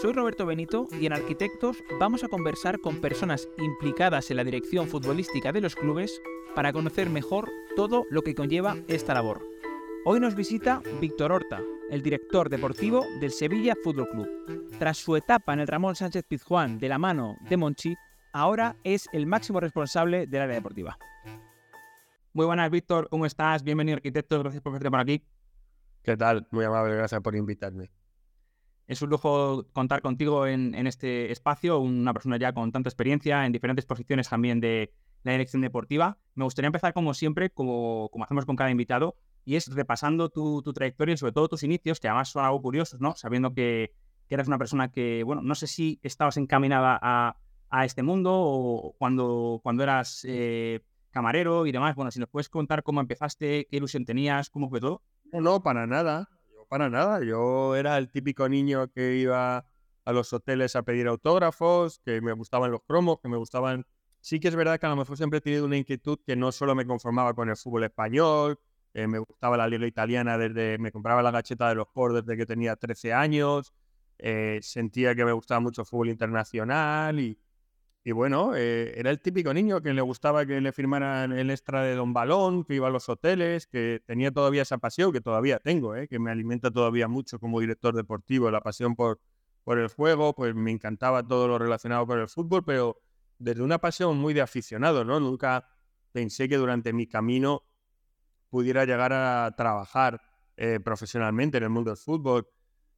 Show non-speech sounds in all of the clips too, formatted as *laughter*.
Soy Roberto Benito y en Arquitectos vamos a conversar con personas implicadas en la dirección futbolística de los clubes para conocer mejor todo lo que conlleva esta labor. Hoy nos visita Víctor Horta, el director deportivo del Sevilla Fútbol Club. Tras su etapa en el Ramón Sánchez Pizjuán de la mano de Monchi, ahora es el máximo responsable del área deportiva. Muy buenas, Víctor, ¿cómo estás? Bienvenido, arquitecto, gracias por verte por aquí. ¿Qué tal? Muy amable, gracias por invitarme. Es un lujo contar contigo en, este espacio, una persona ya con tanta experiencia en diferentes posiciones también de la dirección deportiva. Me gustaría empezar, como siempre, como, hacemos con cada invitado, y es repasando tu, trayectoria y sobre todo tus inicios, que además son algo curiosos, ¿no? Sabiendo que, que eras una persona que, bueno, no sé si estabas encaminada a, a este mundo o cuando, cuando eras eh, camarero y demás. Bueno, si nos puedes contar cómo empezaste, qué ilusión tenías, cómo fue todo. No, no, para nada. Para nada. Yo era el típico niño que iba a los hoteles a pedir autógrafos, que me gustaban los cromos, que me gustaban... Sí que es verdad que a lo mejor siempre he tenido una inquietud que no solo me conformaba con el fútbol español, eh, me gustaba la liga italiana desde... Me compraba la gacheta de los Sport desde que tenía 13 años, eh, sentía que me gustaba mucho el fútbol internacional y, y bueno, eh, era el típico niño que le gustaba que le firmaran el extra de Don Balón, que iba a los hoteles, que tenía todavía esa pasión, que todavía tengo, eh, que me alimenta todavía mucho como director deportivo, la pasión por, por el juego, pues me encantaba todo lo relacionado con el fútbol, pero desde una pasión muy de aficionado, ¿no? Nunca pensé que durante mi camino pudiera llegar a trabajar eh, profesionalmente en el mundo del fútbol.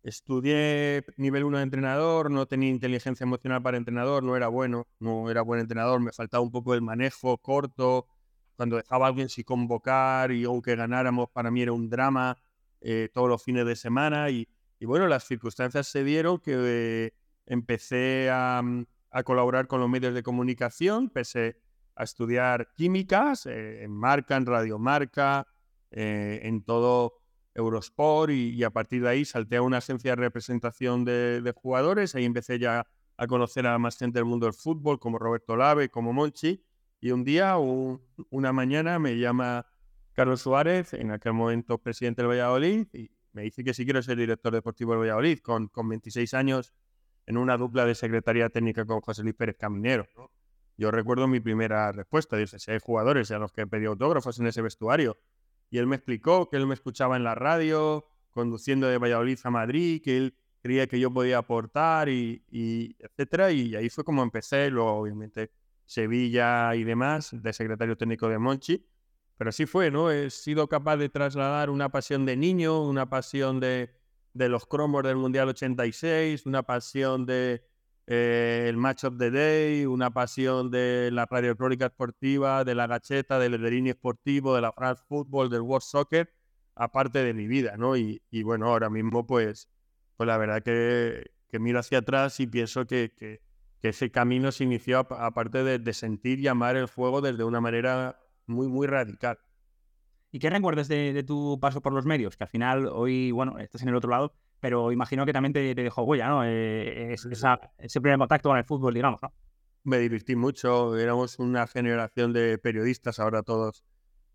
Estudié nivel 1 de entrenador, no tenía inteligencia emocional para entrenador, no era bueno, no era buen entrenador, me faltaba un poco el manejo corto, cuando dejaba a alguien sin convocar y aunque ganáramos para mí era un drama eh, todos los fines de semana y, bueno, las circunstancias se dieron que eh, empecé mm, a, colaborar con los medios de comunicación, empecé a estudiar químicas eh, en Marca, en Radio Marca, en todo Eurosport y, a partir de ahí salté a una agencia de representación de, jugadores. Ahí empecé ya a conocer a más gente del mundo del fútbol, como Roberto Lave, como Monchi. Y un día, una mañana, me llama Carlos Suárez, en aquel momento presidente del Valladolid, y me dice que si quiero ser director deportivo del Valladolid, con, con 26 años, en una dupla de secretaría técnica con José Luis Pérez Caminero. Yo recuerdo mi primera respuesta, dice, si hay jugadores a los que pedí autógrafos en ese vestuario, y él me explicó que él me escuchaba en la radio, conduciendo de Valladolid a Madrid, que él creía que yo podía aportar y, etcétera. Y ahí fue como empecé, luego obviamente Sevilla y demás, de secretario técnico de Monchi. Pero así fue, ¿no? He sido capaz de trasladar una pasión de niño, una pasión de, de los cromos del Mundial 86, una pasión de, eh, el Match of the Day, una pasión de la radio esportiva, de la gacheta, del Ederini esportivo, de la France Football, del World Soccer, aparte de mi vida, ¿no? Y, bueno, ahora mismo pues, pues la verdad que, miro hacia atrás y pienso que, que, ese camino se inició aparte de, de, sentir y amar el juego desde una manera muy, muy radical. ¿Y qué recuerdas de, de tu paso por los medios? Que al final hoy, bueno, estás en el otro lado, pero imagino que también te, dejó huella, ¿no? Eh, ese primer contacto con el fútbol, digamos, ¿no? Me divertí mucho, éramos una generación de periodistas, ahora todos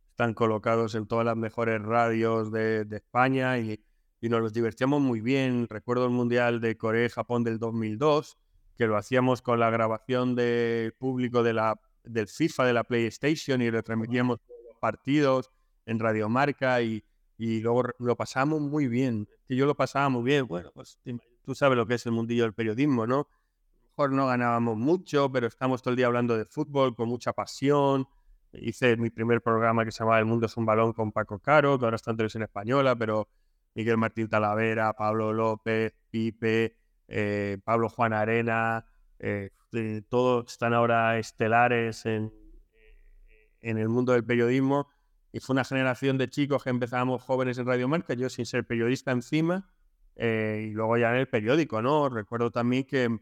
están colocados en todas las mejores radios de, España y, nos divertíamos muy bien. Recuerdo el Mundial de Corea y Japón del 2002, que lo hacíamos con la grabación de público de la, del FIFA de la PlayStation y retransmitíamos los partidos en Radiomarca y, y luego lo pasamos muy bien. Que yo lo pasaba muy bien. Bueno, pues tú sabes lo que es el mundillo del periodismo, ¿no? A lo mejor no ganábamos mucho, pero estamos todo el día hablando de fútbol con mucha pasión. Hice mi primer programa que se llamaba El Mundo es un balón con Paco Caro, que ahora está en televisión española, pero Miguel Martín Talavera, Pablo López, Pipe, eh, Pablo Juan Arena, eh, todos están ahora estelares en, en el mundo del periodismo y fue una generación de chicos que empezábamos jóvenes en Radio Marca, yo sin ser periodista encima, eh, y luego ya en el periódico, ¿no? Recuerdo también que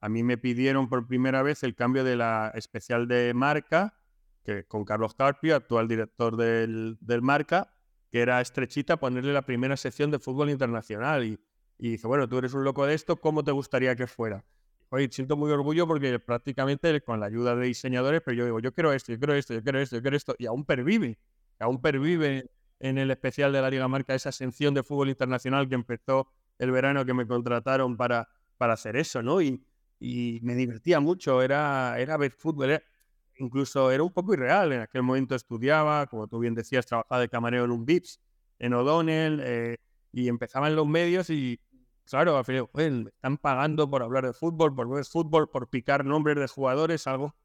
a mí me pidieron por primera vez el cambio de la especial de marca, que con Carlos Carpio, actual director del, del marca, que era estrechita ponerle la primera sección de fútbol internacional. Y, y dice, bueno, tú eres un loco de esto, ¿cómo te gustaría que fuera? Oye, siento muy orgullo porque prácticamente con la ayuda de diseñadores, pero yo digo, yo quiero esto, yo quiero esto, yo quiero esto, yo quiero esto, y aún pervive, aún pervive en el especial de la Liga Marca esa sección de fútbol internacional que empezó el verano que me contrataron para, para hacer eso, ¿no? Y, y me divertía mucho, era, era ver fútbol, incluso era un poco irreal, en aquel momento estudiaba, como tú bien decías, trabajaba de camarero en un VIPS, en O'Donnell, eh, y empezaba en los medios y claro, al final, me están pagando por hablar de fútbol, por ver fútbol, por picar nombres de jugadores, algo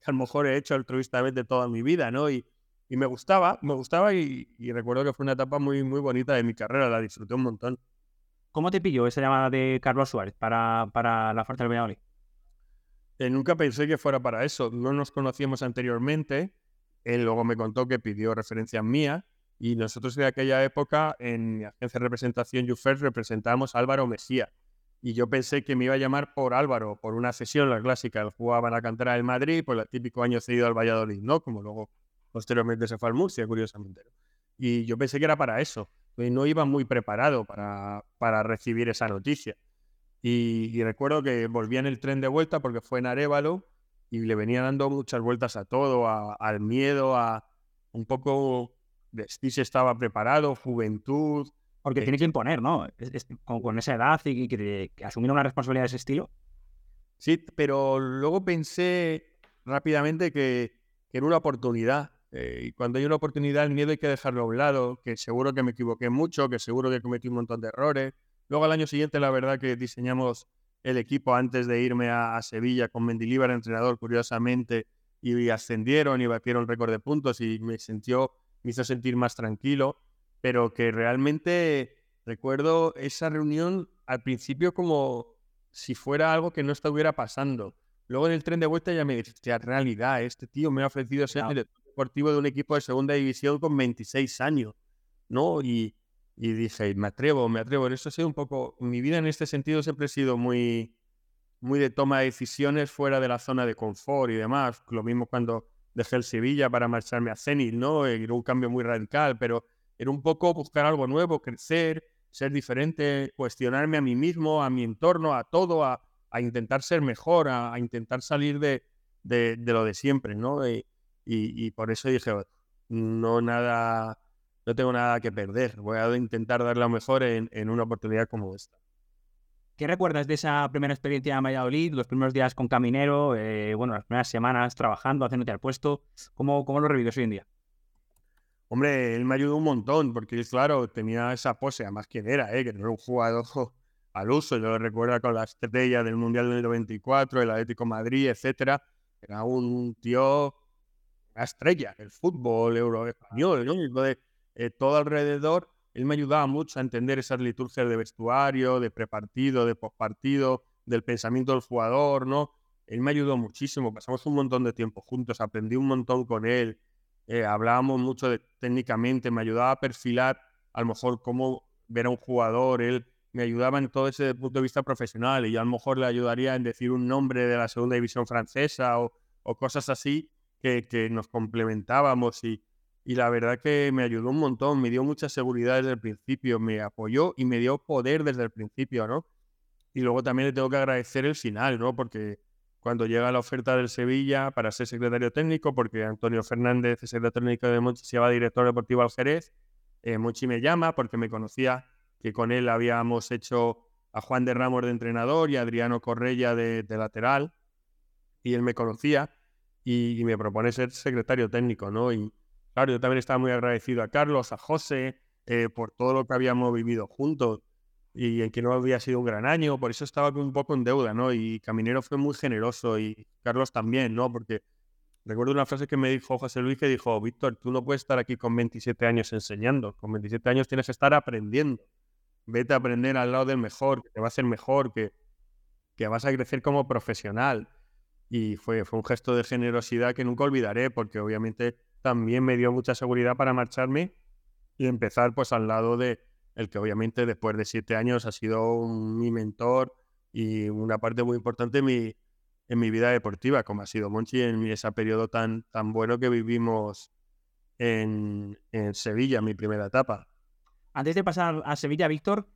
que a lo mejor he hecho altruistamente toda mi vida, ¿no? Y, y me gustaba, me gustaba y, recuerdo que fue una etapa muy, muy bonita de mi carrera, la disfruté un montón. ¿Cómo te pilló esa llamada de Carlos Suárez para, para la Fuerza del Valladolid? Eh, nunca pensé que fuera para eso. No nos conocíamos anteriormente. Él luego me contó que pidió referencias mías y nosotros en aquella época, en mi agencia de representación UFER, representábamos a Álvaro Mesía. Y yo pensé que me iba a llamar por Álvaro, por una sesión, la clásica. Él jugaba en la cantera del Madrid, por el típico año cedido al Valladolid, ¿no? Como luego posteriormente se fue al Murcia, curiosamente. Y yo pensé que era para eso. Y no iba muy preparado para, para recibir esa noticia. Y, recuerdo que volvía en el tren de vuelta porque fue en Arevalo y le venía dando muchas vueltas a todo, al miedo, a un poco si se estaba preparado, juventud. Porque tiene que imponer, ¿no? con, esa edad y, que, asumir una responsabilidad de ese estilo. Sí, pero luego pensé rápidamente que, era una oportunidad. Eh, y cuando hay una oportunidad, el miedo hay que dejarlo a un lado, que seguro que me equivoqué mucho, que seguro que cometí un montón de errores. Luego al año siguiente, la verdad que diseñamos el equipo antes de irme a, Sevilla con Mendilibar, entrenador, curiosamente, y ascendieron y batieron récord de puntos y me sintió me hizo sentir más tranquilo, pero que realmente recuerdo esa reunión al principio como si fuera algo que no estuviera pasando. Luego en el tren de vuelta ya me dije, realidad, este tío me ha ofrecido ser director deportivo de un equipo de segunda división con 26 años, ¿no? Y, y dije, me atrevo, me atrevo. Eso ha sido un poco, mi vida en este sentido siempre ha sido muy, muy de toma de decisiones fuera de la zona de confort y demás. Lo mismo cuando dejé el Sevilla para marcharme a Zenit, ¿no? Era un cambio muy radical, pero era un poco buscar algo nuevo, crecer, ser diferente, cuestionarme a mí mismo, a mi entorno, a todo, a, intentar ser mejor, a, intentar salir de, de, lo de siempre, ¿no? Y, y, por eso dije, no nada, no tengo nada que perder, voy a intentar dar lo mejor en, en una oportunidad como esta. ¿Qué recuerdas de esa primera experiencia en Valladolid, los primeros días con Caminero, eh, bueno, las primeras semanas trabajando, haciéndote al puesto? ¿Cómo, cómo lo revives hoy en día? Hombre, él me ayudó un montón, porque claro, tenía esa pose, además quién era, ¿eh? que no era un jugador *laughs* al uso, yo lo recuerdo con la estrella del Mundial del 94, el Atlético Madrid, etcétera, era un tío, una estrella, el fútbol euro español, ¿no? de, eh, todo alrededor él me ayudaba mucho a entender esas liturgias de vestuario, de prepartido, de postpartido, del pensamiento del jugador, ¿no? Él me ayudó muchísimo, pasamos un montón de tiempo juntos, aprendí un montón con él, eh, hablábamos mucho de, técnicamente, me ayudaba a perfilar a lo mejor cómo ver a un jugador, él me ayudaba en todo ese punto de vista profesional y yo a lo mejor le ayudaría en decir un nombre de la segunda división francesa o, cosas así que, nos complementábamos y, y la verdad que me ayudó un montón, me dio mucha seguridad desde el principio, me apoyó y me dio poder desde el principio, ¿no? Y luego también le tengo que agradecer el final, ¿no? Porque cuando llega la oferta del Sevilla para ser secretario técnico, porque Antonio Fernández, secretario técnico de Monchi, se va director deportivo al Jerez, eh, me llama porque me conocía que con él habíamos hecho a Juan de Ramos de entrenador y a Adriano Correia de, lateral, y él me conocía y, y, me propone ser secretario técnico, ¿no? Y, Claro, yo también estaba muy agradecido a Carlos, a José, eh, por todo lo que habíamos vivido juntos y en que no había sido un gran año, por eso estaba un poco en deuda, ¿no? Y Caminero fue muy generoso y Carlos también, ¿no? Porque recuerdo una frase que me dijo José Luis que dijo, Víctor, tú no puedes estar aquí con 27 años enseñando, con 27 años tienes que estar aprendiendo. Vete a aprender al lado del mejor, que te va a hacer mejor, que, que vas a crecer como profesional. Y fue, fue un gesto de generosidad que nunca olvidaré, porque obviamente también me dio mucha seguridad para marcharme y empezar pues al lado de el que obviamente después de siete años ha sido mi mentor, y una parte muy importante en mi, en mi vida deportiva, como ha sido Monchi en ese periodo tan, tan bueno que vivimos en, en Sevilla, mi primera etapa. Antes de pasar a Sevilla, Víctor,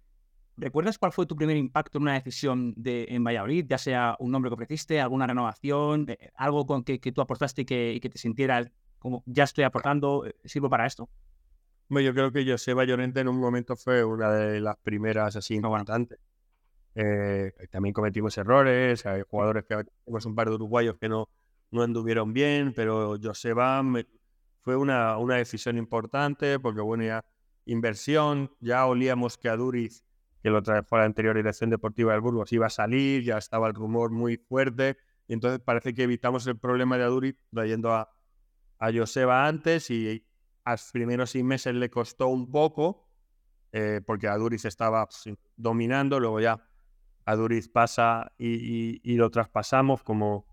¿recuerdas cuál fue tu primer impacto en una decisión de, en Valladolid? Ya sea un nombre que ofreciste, alguna renovación, eh, algo con que, que tú aportaste y que, y que te sintieras como ya estoy aportando, eh, sirvo para esto. Bueno, yo creo que Joseba Llorente en un momento fue una de las primeras así importantes. Eh, también cometimos errores, hay jugadores que tenemos un par de uruguayos que no, no anduvieron bien, pero Joseba fue una, una decisión importante porque, bueno, ya inversión, ya olíamos que a Duriz, que lo trajo a la anterior dirección deportiva del Burgos, iba a salir, ya estaba el rumor muy fuerte, y entonces parece que evitamos el problema de Aduriz trayendo a, a Joseba antes y a los primeros seis meses le costó un poco, eh, porque Aduriz estaba pues, dominando, luego ya Aduriz pasa y, lo traspasamos como,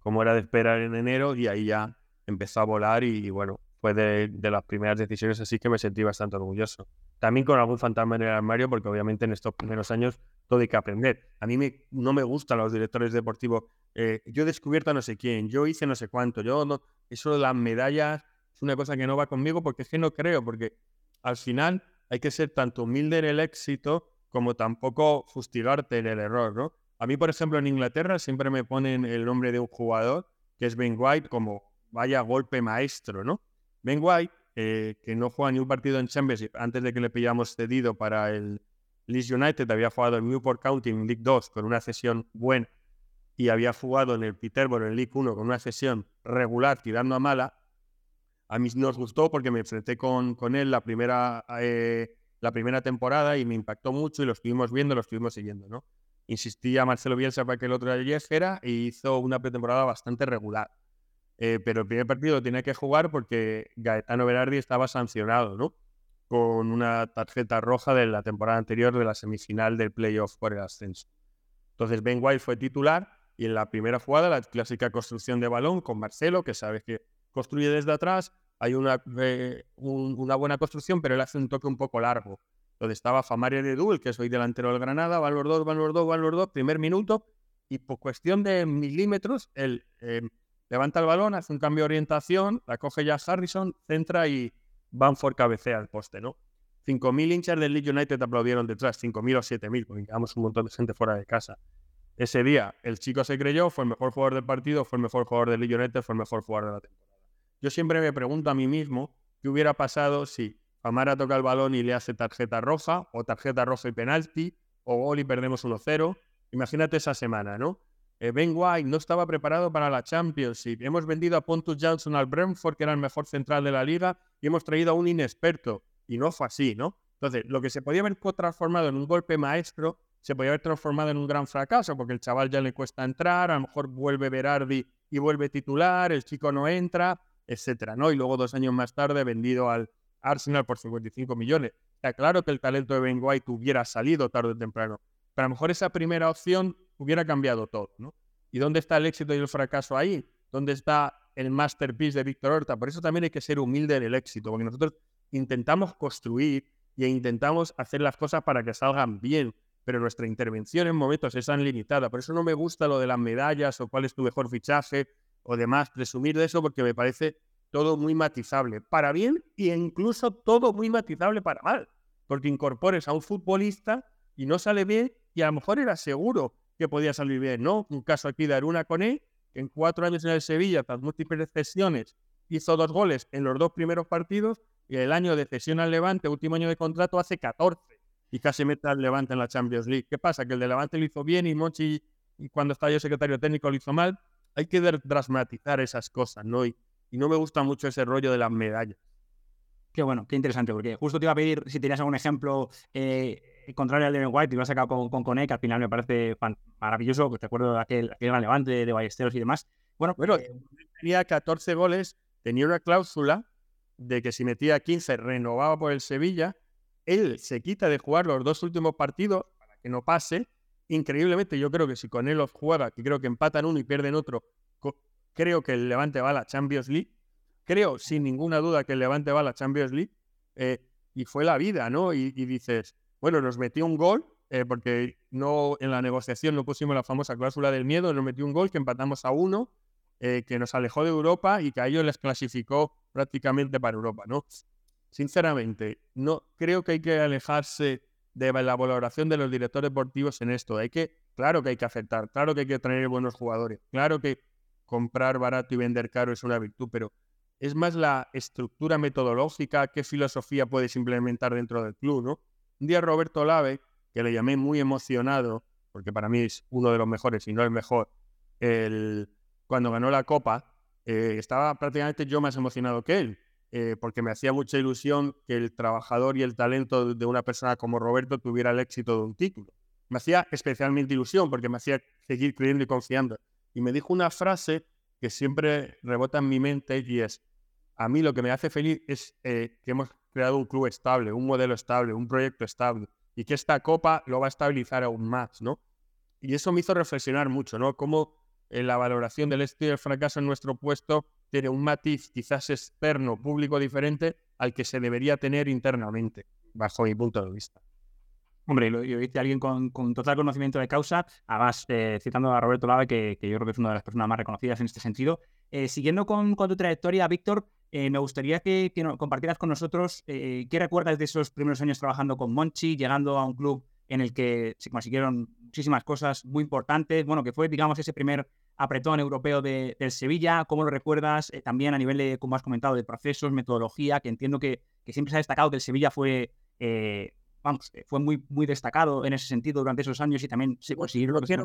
como era de esperar en enero y ahí ya empezó a volar y, bueno, fue de, las primeras decisiones así que me sentí bastante orgulloso. También con algún fantasma en el armario, porque obviamente en estos primeros años todo hay que aprender. A mí me, no me gustan los directores deportivos. Eh, yo he descubierto a no sé quién, yo hice no sé cuánto, yo no, eso de las medallas es una cosa que no va conmigo porque es que no creo, porque al final hay que ser tanto humilde en el éxito como tampoco fustigarte en el error, ¿no? A mí, por ejemplo, en Inglaterra siempre me ponen el nombre de un jugador, que es Ben White, como vaya golpe maestro, ¿no? Ben White, eh, que no juega ni un partido en Championship antes de que le pillamos cedido para el Leeds United, había jugado en Newport County en League 2 con una sesión buena y había jugado en el Peterborough en League 1 con una sesión regular tirando a mala, a mí nos gustó porque me enfrenté con, con él la primera, eh, la primera temporada y me impactó mucho y lo estuvimos viendo, lo estuvimos siguiendo, ¿no? Insistí a Marcelo Bielsa para que el otro llegara y hizo una pretemporada bastante regular. Eh, pero el primer partido tenía que jugar porque Gaetano Berardi estaba sancionado, ¿no? Con una tarjeta roja de la temporada anterior de la semifinal del playoff por el ascenso. Entonces Ben White fue titular y en la primera jugada, la clásica construcción de balón con Marcelo, que sabes que construye desde atrás, hay una, eh, una buena construcción, pero él hace un toque un poco largo. Donde estaba Famaria de Dul, que soy delantero del Granada, van los dos, van los dos, van los dos, primer minuto, y por cuestión de milímetros, él eh, levanta el balón, hace un cambio de orientación, la coge ya Harrison, centra y Banford cabecea al poste, ¿no? 5.000 hinchas del Leeds United aplaudieron detrás, 5.000 o 7.000, porque quedamos un montón de gente fuera de casa. Ese día el chico se creyó, fue el mejor jugador del partido, fue el mejor jugador del Leeds United, fue el mejor jugador de la temporada. Yo siempre me pregunto a mí mismo qué hubiera pasado si Amara toca el balón y le hace tarjeta roja, o tarjeta roja y penalti, o gol y perdemos 1-0. Imagínate esa semana, ¿no? Eh, ben White no estaba preparado para la Championship. Hemos vendido a Pontus Johnson al Brentford, que era el mejor central de la liga, y hemos traído a un inexperto. Y no fue así, ¿no? Entonces, lo que se podía haber transformado en un golpe maestro, se podía haber transformado en un gran fracaso, porque el chaval ya le cuesta entrar, a lo mejor vuelve Berardi y vuelve titular, el chico no entra, etcétera, ¿no? Y luego dos años más tarde vendido al Arsenal por 55 millones. Está claro que el talento de Ben White hubiera salido tarde o temprano, pero a lo mejor esa primera opción hubiera cambiado todo, ¿no? ¿Y dónde está el éxito y el fracaso ahí? ¿Dónde está el masterpiece de Víctor Horta? Por eso también hay que ser humilde en el éxito, porque nosotros intentamos construir e intentamos hacer las cosas para que salgan bien, pero nuestra intervención en momentos es tan limitada. Por eso no me gusta lo de las medallas o cuál es tu mejor fichaje o demás, presumir de eso porque me parece todo muy matizable para bien e incluso todo muy matizable para mal, porque incorpores a un futbolista y no sale bien y a lo mejor era seguro que podía salir bien, ¿no? Un caso aquí de Aruna Coné, que en cuatro años en el Sevilla, tras múltiples cesiones, hizo dos goles en los dos primeros partidos y el año de cesión al Levante, último año de contrato, hace 14 y casi mete al Levante en la Champions League. ¿Qué pasa? Que el de Levante lo hizo bien y Monchi, cuando estaba yo secretario técnico, lo hizo mal hay que dramatizar esas cosas, ¿no? Y, no me gusta mucho ese rollo de las medallas. Qué bueno, qué interesante, porque justo te iba a pedir si tenías algún ejemplo eh, contrario al de White, te iba a sacar con, con Cone, que al final me parece maravilloso, que te acuerdo de aquel, aquel levante de, Ballesteros y demás. Bueno, pero eh, tenía 14 goles, tenía una cláusula de que si metía 15 renovaba por el Sevilla, él se quita de jugar los dos últimos partidos para que no pase increíblemente, yo creo que si con él los juega, que creo que empatan uno y pierden otro, creo que el Levante va a la Champions League. Creo, sin ninguna duda, que el Levante va a la Champions League. Eh, y fue la vida, ¿no? Y, dices, bueno, nos metió un gol eh, porque no en la negociación no pusimos la famosa cláusula del miedo, nos metió un gol que empatamos a uno, eh, que nos alejó de Europa y que a ellos les clasificó prácticamente para Europa, ¿no? Sinceramente, no creo que hay que alejarse de la valoración de los directores deportivos en esto. Hay que, claro que hay que aceptar, claro que hay que traer buenos jugadores, claro que comprar barato y vender caro es una virtud, pero es más la estructura metodológica, qué filosofía puedes implementar dentro del club, ¿no? Un día Roberto Lave, que le llamé muy emocionado, porque para mí es uno de los mejores y no el mejor, el, cuando ganó la Copa, eh, estaba prácticamente yo más emocionado que él, eh, porque me hacía mucha ilusión que el trabajador y el talento de una persona como Roberto tuviera el éxito de un título. Me hacía especialmente ilusión porque me hacía seguir creyendo y confiando. Y me dijo una frase que siempre rebota en mi mente y es, a mí lo que me hace feliz es eh, que hemos creado un club estable, un modelo estable, un proyecto estable y que esta copa lo va a estabilizar aún más, ¿no? Y eso me hizo reflexionar mucho, ¿no? Cómo eh, la valoración del éxito y fracaso en nuestro puesto tiene un matiz quizás externo, público diferente al que se debería tener internamente, bajo mi punto de vista. Hombre, lo, yo hice alguien con, total conocimiento de causa, además eh, citando a Roberto Lave, que, yo creo que es una de las personas más reconocidas en este sentido. Eh, siguiendo con, tu trayectoria, Víctor, eh, me gustaría que, compartieras con nosotros qué recuerdas de esos primeros años trabajando con Monchi, llegando a un club en el que se consiguieron muchísimas cosas muy importantes, bueno, que fue, digamos, ese primer apretón europeo de, del Sevilla, ¿cómo lo recuerdas? también a nivel de, como has comentado, de procesos, metodología, que entiendo que siempre se ha destacado que el Sevilla fue vamos, eh, fue muy, muy destacado en ese sentido durante esos años y también se consiguió lo que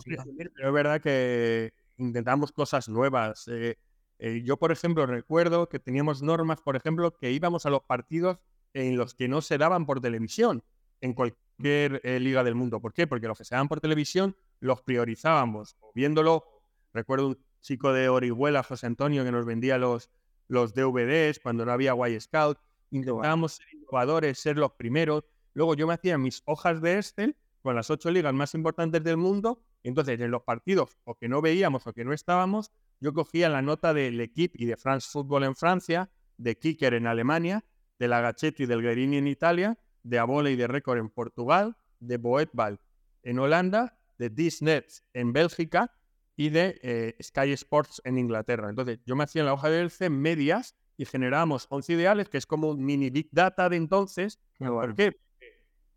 Pero es verdad que intentamos cosas nuevas. Eh, eh, yo, por ejemplo, recuerdo que teníamos normas, por ejemplo, que íbamos a los partidos en los que no se daban por televisión en cualquier liga del mundo. ¿Por qué? Porque los que se daban por televisión los priorizábamos. Viéndolo, recuerdo un chico de Orihuela, José Antonio, que nos vendía los, los DVDs cuando no había Y Scout. Intentábamos ser innovadores, ser los primeros. Luego yo me hacía mis hojas de Excel con las ocho ligas más importantes del mundo. Y entonces, en los partidos o que no veíamos o que no estábamos, yo cogía la nota del Equipe y de France Football en Francia, de Kicker en Alemania, de la Gachetti y del Guerini en Italia, de Abola y de Record en Portugal, de Boetbal en Holanda, de Disney en Bélgica y de eh, Sky Sports en Inglaterra. Entonces, yo me hacía en la hoja de Excel medias y generábamos 11 ideales, que es como un mini Big Data de entonces. ¿Por qué?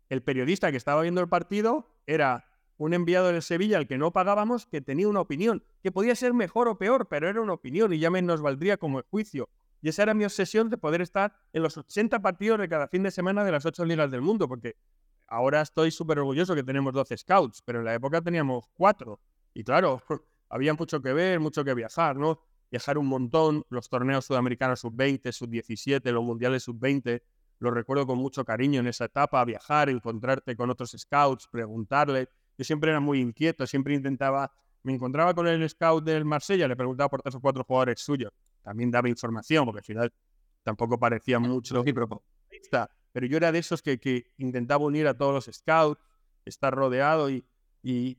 El periodista que estaba viendo el partido era un enviado del Sevilla al que no pagábamos que tenía una opinión, que podía ser mejor o peor, pero era una opinión y ya me nos valdría como juicio. Y esa era mi obsesión de poder estar en los 80 partidos de cada fin de semana de las 8 ligas del mundo, porque ahora estoy súper orgulloso que tenemos 12 scouts, pero en la época teníamos 4. Y claro, *laughs* había mucho que ver, mucho que viajar, ¿no? Viajar un montón, los torneos sudamericanos sub-20, sub-17, los mundiales sub-20, lo recuerdo con mucho cariño en esa etapa, viajar, encontrarte con otros scouts, preguntarle. Yo siempre era muy inquieto, siempre intentaba, me encontraba con el scout del Marsella, le preguntaba por tres o cuatro jugadores suyos. También daba información, porque al final tampoco parecía mucho. Pero yo era de esos que, que intentaba unir a todos los scouts, estar rodeado y, y,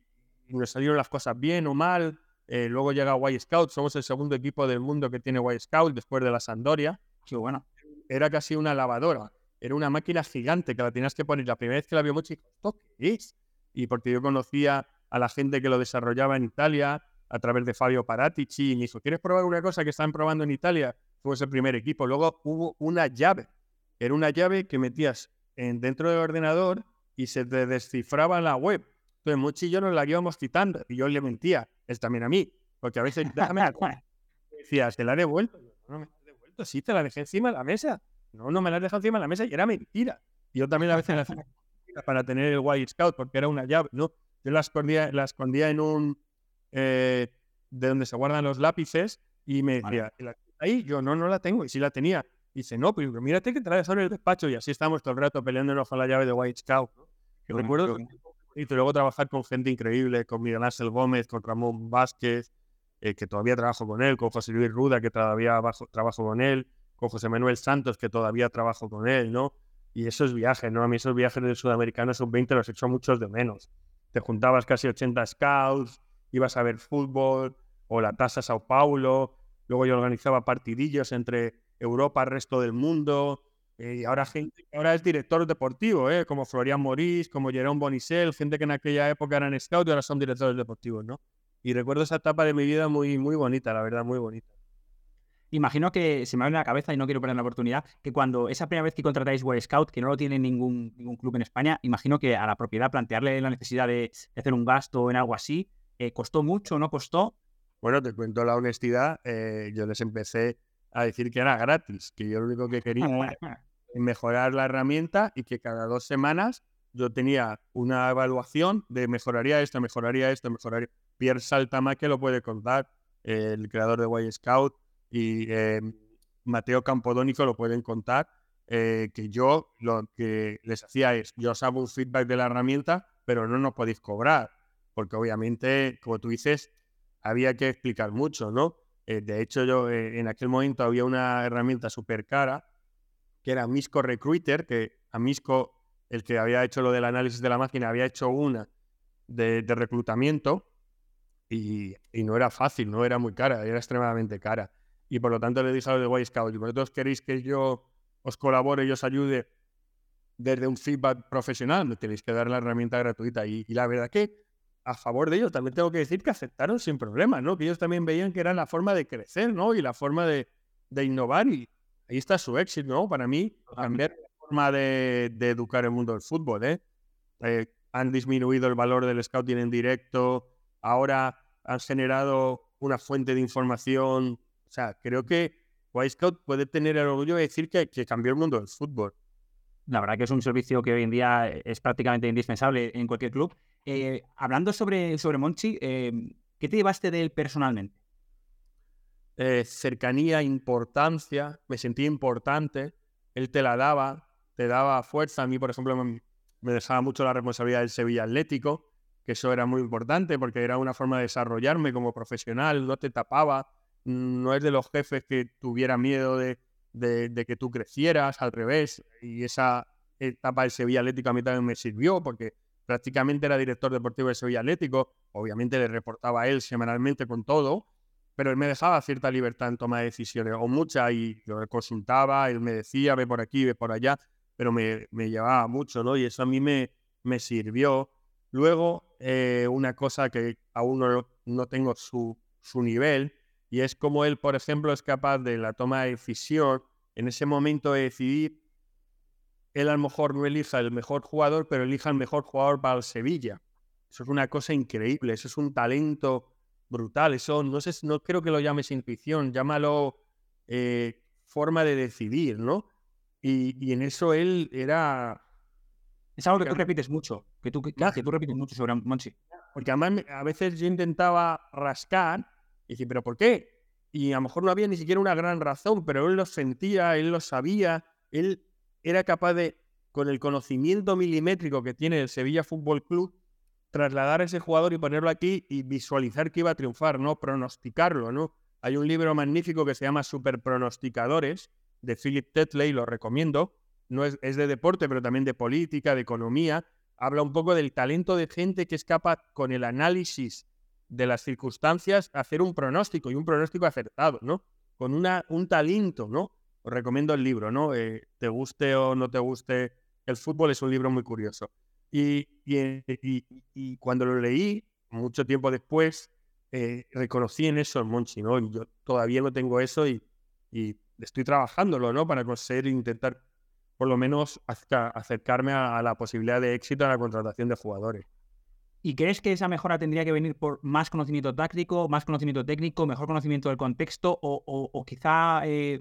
me salieron las cosas bien o mal. Eh, luego llega Y Scout, somos el segundo equipo del mundo que tiene Y Scout después de la Sandoria. Qué bueno era casi una lavadora. Era una máquina gigante que la tenías que poner. La primera vez que la vio mucho, ¿esto qué es? Y porque yo conocía a la gente que lo desarrollaba en Italia a través de Fabio Paratici y me dijo, ¿quieres probar una cosa que están probando en Italia? Fue ese primer equipo. Luego hubo una llave. Era una llave que metías en, dentro del ordenador y se te descifraba la web. Entonces, Muchi y yo nos la íbamos quitando y yo le mentía. Es también a mí. Porque a veces, déjame, *laughs* decía, ¿se la he devuelto? No, me sí, te la dejé encima de la mesa. No, no me la has dejado encima de la mesa y era mentira. Y yo también a veces la hacía para tener el White Scout porque era una llave. No, yo la escondía, la escondía en un... Eh, de donde se guardan los lápices y me decía, ahí yo no, no la tengo y sí la tenía. Y dice, no, pero mírate que la en el despacho y así estamos todo el rato peleándonos con la llave de White Scout. recuerdo y luego trabajar con gente increíble, con Miguel Ángel Gómez, con Ramón Vázquez, eh, que todavía trabajo con él, con José Luis Ruda, que todavía trabajo con él, con José Manuel Santos, que todavía trabajo con él, ¿no? Y esos viajes, ¿no? A mí esos viajes del sudamericano son 20 los he hecho muchos de menos. Te juntabas casi 80 scouts, ibas a ver fútbol, o la tasa Sao Paulo, luego yo organizaba partidillos entre Europa, el resto del mundo, Y ahora, gente, ahora es director deportivo, ¿eh? como Florian Morís, como Jerome Bonicel, gente que en aquella época eran scout y ahora son directores deportivos, ¿no? Y recuerdo esa etapa de mi vida muy, muy bonita, la verdad, muy bonita. Imagino que se me abre la cabeza y no quiero perder la oportunidad, que cuando esa primera vez que contratáis Boy Scout, que no lo tiene ningún, ningún club en España, imagino que a la propiedad plantearle la necesidad de, hacer un gasto en algo así, eh, ¿costó mucho o no costó? Bueno, te cuento la honestidad, eh, yo les empecé a decir que era gratis, que yo lo único que quería era *laughs* mejorar la herramienta y que cada dos semanas yo tenía una evaluación de mejoraría esto, mejoraría esto, mejoraría. Pierre Saltama que lo puede contar, el creador de Way Scout, y eh, Mateo Campodónico lo pueden contar, eh, que yo lo que les hacía es, yo os hago un feedback de la herramienta, pero no nos podéis cobrar, porque obviamente, como tú dices, había que explicar mucho, ¿no? Eh, de hecho, yo en aquel momento había una herramienta súper cara, que era Misco Recruiter, que a Misco, el que había hecho lo del análisis de la máquina, había hecho una de, reclutamiento y, y, no era fácil, no era muy cara, era extremadamente cara. Y por lo tanto le dije a los de White Scout, vosotros queréis que yo os colabore y os ayude desde un feedback profesional, me tenéis que dar la herramienta gratuita. Y, la verdad que a favor de ellos también tengo que decir que aceptaron sin problema, ¿no? Que ellos también veían que era la forma de crecer, ¿no? Y la forma de, de innovar y ahí está su éxito, ¿no? Para mí, cambiar la forma de, de educar el mundo del fútbol, ¿eh? ¿eh? Han disminuido el valor del scouting en directo, ahora han generado una fuente de información o sea, creo que Scout puede tener el orgullo de decir que, cambió el mundo del fútbol. La verdad que es un servicio que hoy en día es prácticamente indispensable en cualquier club. Eh, hablando sobre, sobre Monchi, eh, ¿qué te llevaste de él personalmente? Eh, cercanía, importancia, me sentía importante, él te la daba, te daba fuerza. A mí, por ejemplo, me, me dejaba mucho la responsabilidad del Sevilla Atlético, que eso era muy importante porque era una forma de desarrollarme como profesional, no te tapaba, no es de los jefes que tuviera miedo de, que tú crecieras, al revés. Y esa etapa del Sevilla Atlético a mí también me sirvió porque prácticamente era director deportivo del Sevilla Atlético. Obviamente le reportaba a él semanalmente con todo, pero él me dejaba cierta libertad en toma de decisiones, o mucha, y lo consultaba, él me decía, ve por aquí, ve por allá, pero me, llevaba mucho, ¿no? Y eso a mí me, me sirvió. Luego, eh, una cosa que aún no, no tengo su, su nivel, y es como él, por ejemplo, es capaz de la toma de decisión, en ese momento de decidir, él a lo mejor no elija el mejor jugador, pero elija el mejor jugador para el Sevilla. Eso es una cosa increíble, eso es un talento brutal, eso no sé, no creo que lo llames intuición, llámalo eh, forma de decidir, ¿no? Y, en eso él era... Es algo que tú repites mucho, que tú, que, que tú repites mucho sobre Monchi. Porque además a veces yo intentaba rascar y dice, ¿pero por qué? Y a lo mejor no había ni siquiera una gran razón, pero él lo sentía, él lo sabía, él era capaz de, con el conocimiento milimétrico que tiene el Sevilla Fútbol Club, trasladar a ese jugador y ponerlo aquí y visualizar que iba a triunfar, no pronosticarlo, ¿no? Hay un libro magnífico que se llama Super Pronosticadores de Philip Tetley, lo recomiendo. No es, es de deporte, pero también de política, de economía. Habla un poco del talento de gente que es capaz, con el análisis de las circunstancias hacer un pronóstico y un pronóstico acertado, ¿no? Con una, un talento, ¿no? Os recomiendo el libro, ¿no? Eh, te guste o no te guste el fútbol, es un libro muy curioso. Y, y, cuando lo leí, mucho tiempo después, eh, reconocí en eso el Monchi, ¿no? yo todavía no tengo eso y, estoy trabajándolo, ¿no? Para conseguir intentar, por lo menos, acercarme a la posibilidad de éxito en la contratación de jugadores. ¿Y crees que esa mejora tendría que venir por más conocimiento táctico, más conocimiento técnico, mejor conocimiento del contexto o, quizá eh,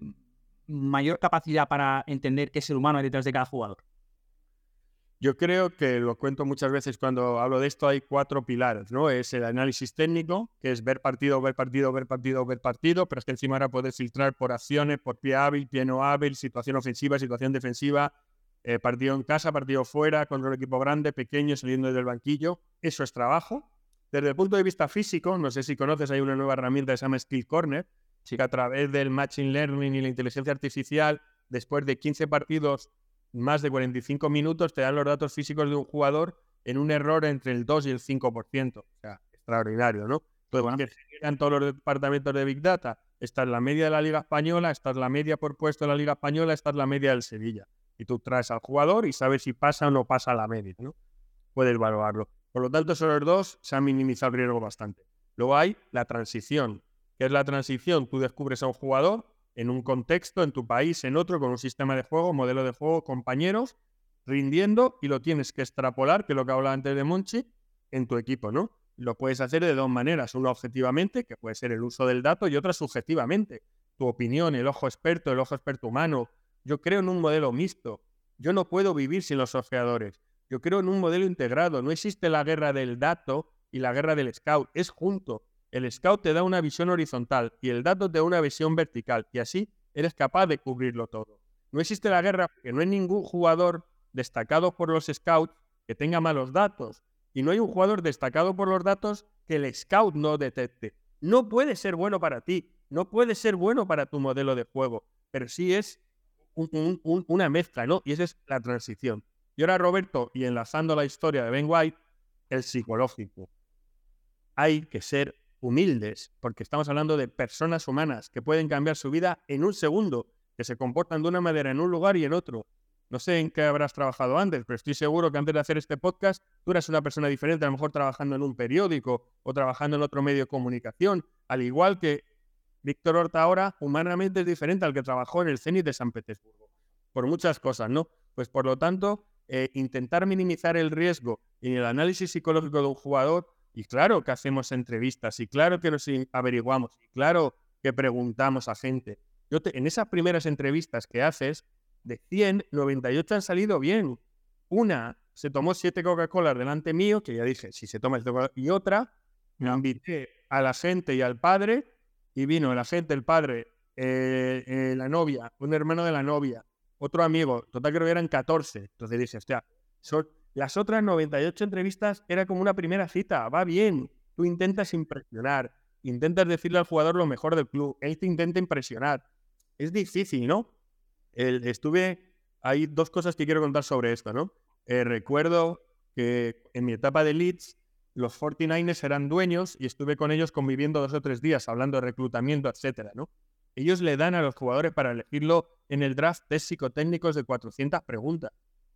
mayor capacidad para entender qué ser humano hay detrás de cada jugador? Yo creo que lo cuento muchas veces cuando hablo de esto, hay cuatro pilares, ¿no? Es el análisis técnico, que es ver partido, ver partido, ver partido, ver partido, pero es que encima ahora puedes filtrar por acciones, por pie hábil, pie no hábil, situación ofensiva, situación defensiva, eh, partido en casa, partido fuera, contra un equipo grande, pequeño, saliendo desde el banquillo. Eso es trabajo. Desde el punto de vista físico, no sé si conoces, hay una nueva herramienta que se llama Skill Corner, que a través del Machine Learning y la inteligencia artificial, después de 15 partidos, más de 45 minutos, te dan los datos físicos de un jugador en un error entre el 2 y el 5%. O sea, extraordinario, ¿no? Pues bueno, que se todos los departamentos de Big Data esta es la media de la Liga Española, esta es la media por puesto de la Liga Española, esta es la media del Sevilla. Y tú traes al jugador y sabes si pasa o no pasa la media, ¿no? Puedes valorarlo. Por lo tanto, esos dos se han minimizado el riesgo bastante. Luego hay la transición. ¿Qué es la transición? Tú descubres a un jugador en un contexto, en tu país, en otro, con un sistema de juego, modelo de juego, compañeros, rindiendo y lo tienes que extrapolar, que es lo que hablaba antes de Monchi, en tu equipo, ¿no? Lo puedes hacer de dos maneras, una objetivamente, que puede ser el uso del dato, y otra subjetivamente. Tu opinión, el ojo experto, el ojo experto humano. Yo creo en un modelo mixto. Yo no puedo vivir sin los ojeadores. Yo creo en un modelo integrado. No existe la guerra del dato y la guerra del scout. Es junto. El scout te da una visión horizontal y el dato te da una visión vertical. Y así eres capaz de cubrirlo todo. No existe la guerra porque no hay ningún jugador destacado por los scouts que tenga malos datos y no hay un jugador destacado por los datos que el scout no detecte. No puede ser bueno para ti, no puede ser bueno para tu modelo de juego, pero sí es una mezcla, ¿no? Y esa es la transición. Y ahora, Roberto, y enlazando la historia de Ben White, el psicológico. Hay que ser humildes, porque estamos hablando de personas humanas que pueden cambiar su vida en un segundo, que se comportan de una manera en un lugar y en otro, no sé en qué habrás trabajado antes, pero estoy seguro que antes de hacer este podcast tú eras una persona diferente, a lo mejor trabajando en un periódico o trabajando en otro medio de comunicación, al igual que Víctor Horta ahora humanamente es diferente al que trabajó en el CENIT de San Petersburgo, por muchas cosas, ¿no? Pues por lo tanto, eh, intentar minimizar el riesgo en el análisis psicológico de un jugador, y claro que hacemos entrevistas, y claro que nos averiguamos, y claro que preguntamos a gente. Yo en esas primeras entrevistas que haces, de 100, 98 han salido bien. Una se tomó siete Coca-Cola delante mío, que ya dije, si se toma el Coca y otra, me invité a la gente y al padre, y vino la gente, el padre, eh, eh, la novia, un hermano de la novia, otro amigo, total creo que eran 14. Entonces dije, hostia, son, las otras 98 entrevistas era como una primera cita, va bien, tú intentas impresionar, intentas decirle al jugador lo mejor del club, él te intenta impresionar. Es difícil, ¿no? estuve, hay dos cosas que quiero contar sobre esto, ¿no? Eh, recuerdo que en mi etapa de Leeds, los 49ers eran dueños y estuve con ellos conviviendo dos o tres días, hablando de reclutamiento, etcétera, ¿no? Ellos le dan a los jugadores para elegirlo en el draft test psicotécnicos de 400 preguntas,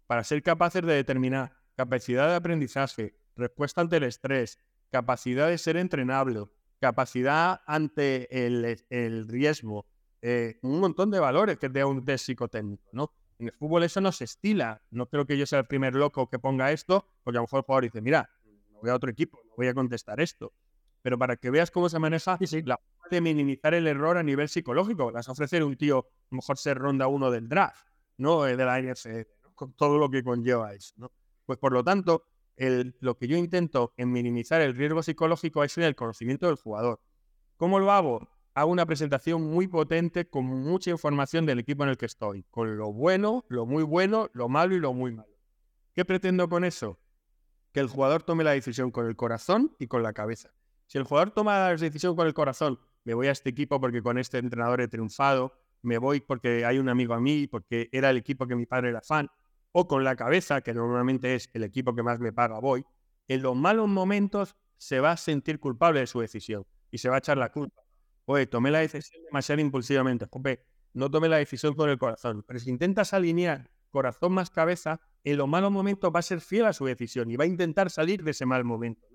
para ser capaces de determinar capacidad de aprendizaje, respuesta ante el estrés, capacidad de ser entrenable, capacidad ante el, el riesgo, eh, un montón de valores que te da un test psicotécnico, ¿no? En el fútbol eso no se estila. No creo que yo sea el primer loco que ponga esto, porque a lo mejor el jugador dice, mira, voy a otro equipo, no voy a contestar esto. Pero para que veas cómo se maneja la forma de minimizar el error a nivel psicológico. Las ofrecer un tío, a lo mejor ser ronda uno del draft, ¿no? Eh, de la NFC, con todo lo que conlleva eso. Pues por lo tanto, lo que yo intento en minimizar el riesgo psicológico es el conocimiento del jugador. ¿Cómo lo hago? hago una presentación muy potente con mucha información del equipo en el que estoy, con lo bueno, lo muy bueno, lo malo y lo muy malo. ¿Qué pretendo con eso? Que el jugador tome la decisión con el corazón y con la cabeza. Si el jugador toma la decisión con el corazón, me voy a este equipo porque con este entrenador he triunfado, me voy porque hay un amigo a mí, porque era el equipo que mi padre era fan, o con la cabeza, que normalmente es el equipo que más me paga, voy, en los malos momentos se va a sentir culpable de su decisión y se va a echar la culpa oye, tomé la decisión demasiado impulsivamente, no tomé la decisión con el corazón. Pero si intentas alinear corazón más cabeza, en los malos momentos va a ser fiel a su decisión y va a intentar salir de ese mal momento.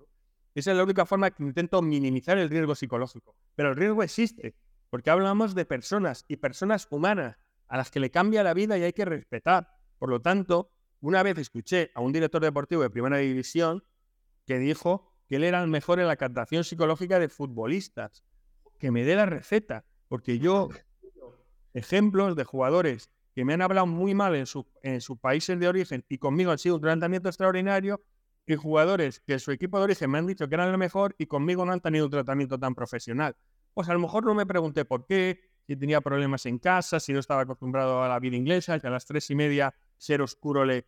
Esa es la única forma que intento minimizar el riesgo psicológico. Pero el riesgo existe, porque hablamos de personas y personas humanas a las que le cambia la vida y hay que respetar. Por lo tanto, una vez escuché a un director deportivo de primera división que dijo que él era el mejor en la captación psicológica de futbolistas que me dé la receta, porque yo, ejemplos de jugadores que me han hablado muy mal en, en sus países de origen y conmigo han sido un tratamiento extraordinario, y jugadores que su equipo de origen me han dicho que eran lo mejor y conmigo no han tenido un tratamiento tan profesional. Pues a lo mejor no me pregunté por qué, si tenía problemas en casa, si no estaba acostumbrado a la vida inglesa, que a las tres y media ser oscuro le,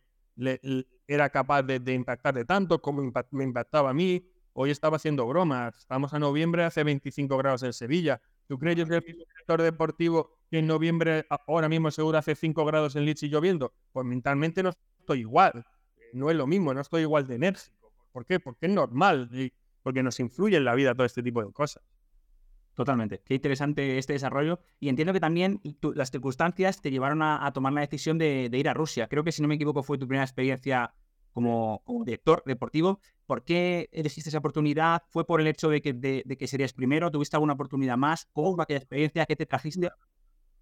era capaz de, de, impactar de tanto como me impactaba a mí, Hoy estaba haciendo bromas. Estamos a noviembre, hace 25 grados en Sevilla. ¿Tú crees que el sector deportivo que en noviembre, ahora mismo seguro hace 5 grados en Leeds y lloviendo? Pues mentalmente no estoy igual. No es lo mismo, no estoy igual de enérgico. ¿Por qué? Porque es normal. Porque nos influye en la vida todo este tipo de cosas. Totalmente. Qué interesante este desarrollo. Y entiendo que también las circunstancias te llevaron a, tomar la decisión de, ir a Rusia. Creo que, si no me equivoco, fue tu primera experiencia como, director deportivo. ¿Por qué elegiste esa oportunidad? ¿Fue por el hecho de que, de, que serías primero? ¿Tuviste alguna oportunidad más? ¿Cómo fue aquella experiencia? ¿Qué te trajiste?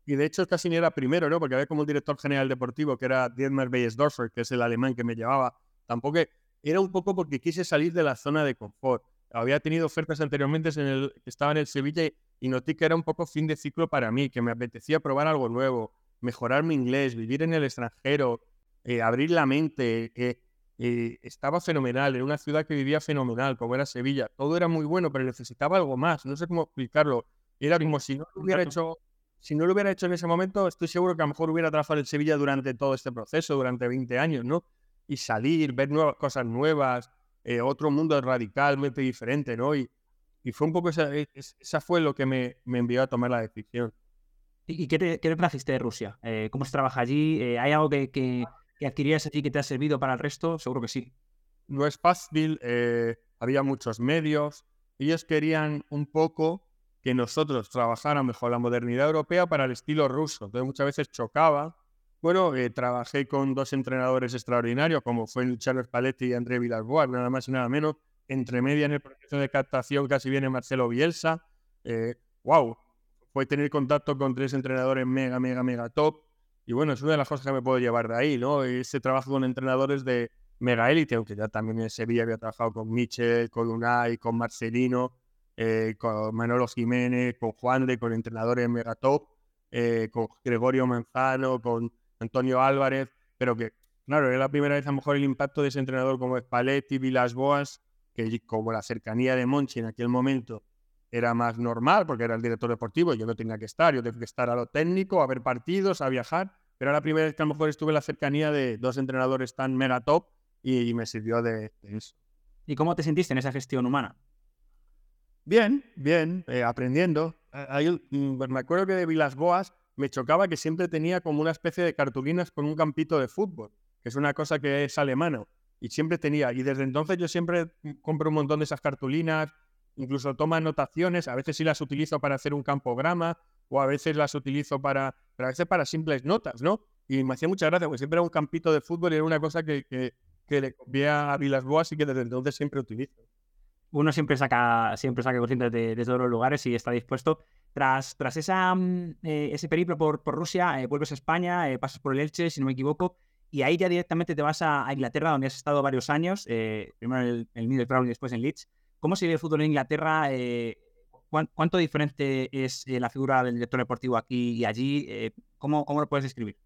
Y de hecho casi ni era primero, ¿no? Porque había como un director general deportivo que era Dietmar Beyesdorfer, que es el alemán que me llevaba. Tampoco era un poco porque quise salir de la zona de confort había tenido ofertas anteriormente en el, estaba en el Sevilla y, noté que era un poco fin de ciclo para mí, que me apetecía probar algo nuevo, mejorar mi inglés, vivir en el extranjero, eh, abrir la mente. Eh, estaba fenomenal, en una ciudad que vivía fenomenal, como era Sevilla. Todo era muy bueno, pero necesitaba algo más. No sé cómo explicarlo. Era como si no lo hubiera hecho, si no lo hubiera hecho en ese momento, estoy seguro que a lo mejor hubiera trabajado en Sevilla durante todo este proceso, durante 20 años, ¿no? Y salir, ver nuevas cosas nuevas, eh, otro mundo radicalmente diferente, ¿no? Y, y fue un poco esa, e, esa fue lo que me, me, envió a tomar la decisión. ¿Y qué te, qué trajiste de Rusia? Eh, ¿Cómo se trabaja allí? Eh, ¿Hay algo que, que, que, adquirías allí que te ha servido para el resto? Seguro que sí. No es fácil, había muchos medios. Ellos querían un poco que nosotros trabajáramos con la modernidad europea para el estilo ruso. Entonces muchas veces chocaba bueno, eh, trabajé con dos entrenadores extraordinarios, como fue Luciano Spalletti y André Villarboa, nada más y nada menos. Entre media en el proceso de captación casi viene Marcelo Bielsa. Eh, wow, fue tener contacto con tres entrenadores mega, mega, mega top. Y bueno, es una de las cosas que me puedo llevar de ahí, ¿no? Ese trabajo con entrenadores de mega élite, aunque ya también en Sevilla había trabajado con Michel, con Unai, con Marcelino, eh, con Manolo Jiménez, con Juan de, con entrenadores mega top, con Gregorio Manzano, con Antonio Álvarez, pero que, claro, era la primera vez a lo mejor el impacto de ese entrenador como Spalletti, Vilas Boas, que como la cercanía de Monchi en aquel momento era más normal, porque era el director deportivo, yo no tenía que estar, yo tenía que estar a lo técnico, a ver partidos, a viajar, pero era la primera vez que a lo mejor estuve en la cercanía de dos entrenadores tan mega top y, me sirvió de, eso. ¿Y cómo te sentiste en esa gestión humana? Bien, bien, eh, aprendiendo. Mm, me acuerdo que de Vilas Boas me chocaba que siempre tenía como una especie de cartulinas con un campito de fútbol, que es una cosa que es alemano. Y siempre tenía, y desde entonces yo siempre compro un montón de esas cartulinas, incluso tomo anotaciones, a veces sí las utilizo para hacer un campograma, o a veces las utilizo para, pero a veces para simples notas, ¿no? Y me hacía mucha gracia, porque siempre era un campito de fútbol y era una cosa que, que, le copié a Vilas Boas y que desde entonces siempre utilizo. Uno siempre saca, siempre saca conscientes de, todos los lugares y está dispuesto. Tras, tras esa, mm, eh, ese periplo por, por Rusia, eh, vuelves a España, eh, pasas por el Elche, si no me equivoco, y ahí ya directamente te vas a, Inglaterra, donde has estado varios años, primero en el, el y después en Leeds. ¿Cómo se vive el fútbol en Inglaterra? ¿Cuánto diferente es la figura del director deportivo aquí y allí? ¿cómo, ¿Cómo lo puedes describir?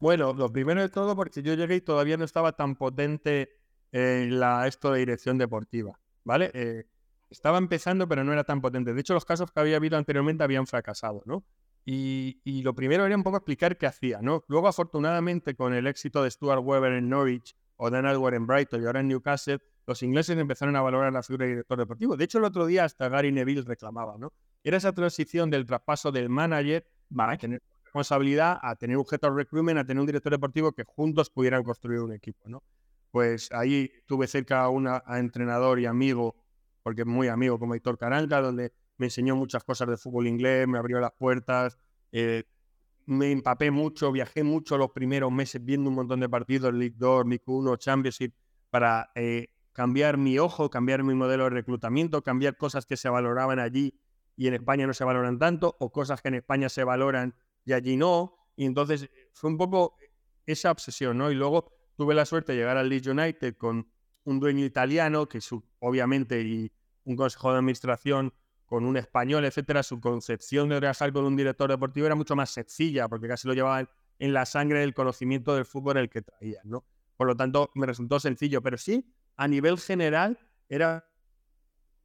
Bueno, lo primero de todo, porque yo llegué y todavía no estaba tan potente en la, esto de dirección deportiva, ¿vale? estaba empezando, pero no era tan potente. De hecho, los casos que había habido anteriormente habían fracasado, ¿no? Y, lo primero era un poco explicar qué hacía, ¿no? Luego, afortunadamente, con el éxito de Stuart Weber en Norwich o Dan Alward en Brighton y ahora en Newcastle, los ingleses empezaron a valorar la figura de director deportivo. De hecho, el otro día hasta Gary Neville reclamaba, ¿no? Era esa transición del traspaso del manager a tener responsabilidad, a tener un head of recruitment, a tener un director deportivo que juntos pudieran construir un equipo, ¿no? Pues ahí tuve cerca a un entrenador y amigo porque es muy amigo como Héctor Caranca, donde me enseñó muchas cosas de fútbol inglés, me abrió las puertas, eh, me empapé mucho, viajé mucho los primeros meses viendo un montón de partidos, League 2, League 1, Championship, para eh, cambiar mi ojo, cambiar mi modelo de reclutamiento, cambiar cosas que se valoraban allí y en España no se valoran tanto, o cosas que en España se valoran y allí no. Y entonces fue un poco esa obsesión, ¿no? Y luego tuve la suerte de llegar al Leeds United con un dueño italiano que su, obviamente y un consejo de administración con un español, etcétera, su concepción de trabajar con un director deportivo era mucho más sencilla porque casi lo llevaban en la sangre del conocimiento del fútbol el que traían, ¿no? Por lo tanto, me resultó sencillo, pero sí, a nivel general, era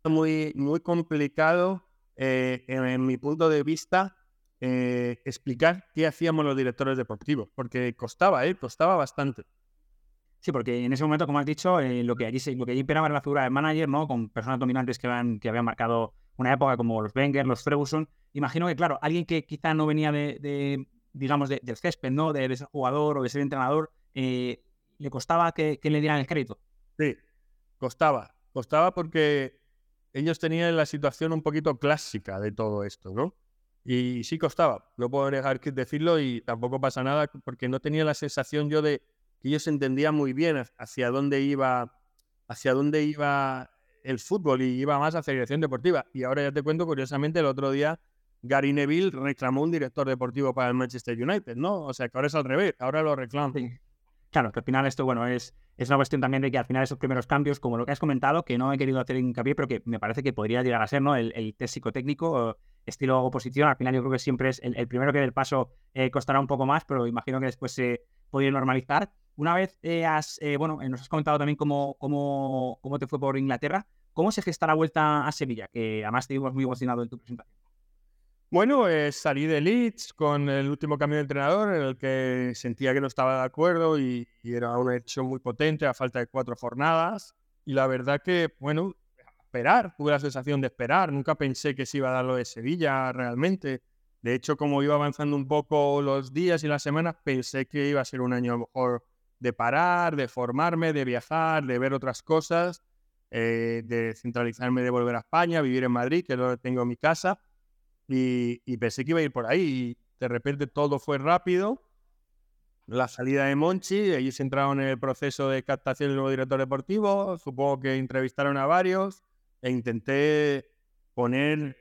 muy, muy complicado, eh, en, mi punto de vista, eh, explicar qué hacíamos los directores deportivos, porque costaba, ¿eh? Costaba bastante. Sí, porque en ese momento, como has dicho, eh, lo, que allí, lo que allí imperaba era la figura del manager, ¿no? Con personas dominantes que, habían, que habían marcado una época como los Wenger, los Ferguson. Imagino que, claro, alguien que quizá no venía de, digamos, del césped, ¿no? De, ser jugador o de ser entrenador, eh, le costaba que, le dieran el crédito. Sí, costaba. Costaba porque ellos tenían la situación un poquito clásica de todo esto, ¿no? Y sí costaba, no puedo negar que decirlo y tampoco pasa nada porque no tenía la sensación yo de que ellos entendían muy bien hacia dónde iba, hacia dónde iba el fútbol y iba más hacia dirección deportiva. Y ahora ya te cuento, curiosamente, el otro día Gary Neville reclamó un director deportivo para el Manchester United, ¿no? O sea que ahora es al revés, ahora lo reclama. Claro, que al final esto, bueno, es, es una cuestión también de que al final esos primeros cambios, como lo que has comentado, que no he querido hacer hincapié, pero que me parece que podría llegar a ser, ¿no? El, el psicotécnico, estilo oposición, al final yo creo que siempre es el, primero que del paso eh, costará un poco más, pero imagino que después se podría normalizar. Una vez eh, has, eh, bueno, nos has comentado también cómo, cómo, cómo te fue por Inglaterra, ¿cómo se gesta la vuelta a Sevilla? Que además te vimos muy emocionado en tu presentación. Bueno, eh, salí de Leeds con el último cambio de entrenador en el que sentía que no estaba de acuerdo y, era una decisión muy potente a falta de cuatro jornadas. Y la verdad que, bueno, esperar, tuve la sensación de esperar. Nunca pensé que se iba a dar lo de Sevilla realmente. De hecho, como iba avanzando un poco los días y las semanas, pensé que iba a ser un año mejor de parar, de formarme, de viajar, de ver otras cosas, eh, de centralizarme, de volver a España, vivir en Madrid, que es donde tengo mi casa y, pensé que iba a ir por ahí. Y de repente todo fue rápido. La salida de Monchi, ellos entraron en el proceso de captación del nuevo director deportivo. Supongo que entrevistaron a varios e intenté poner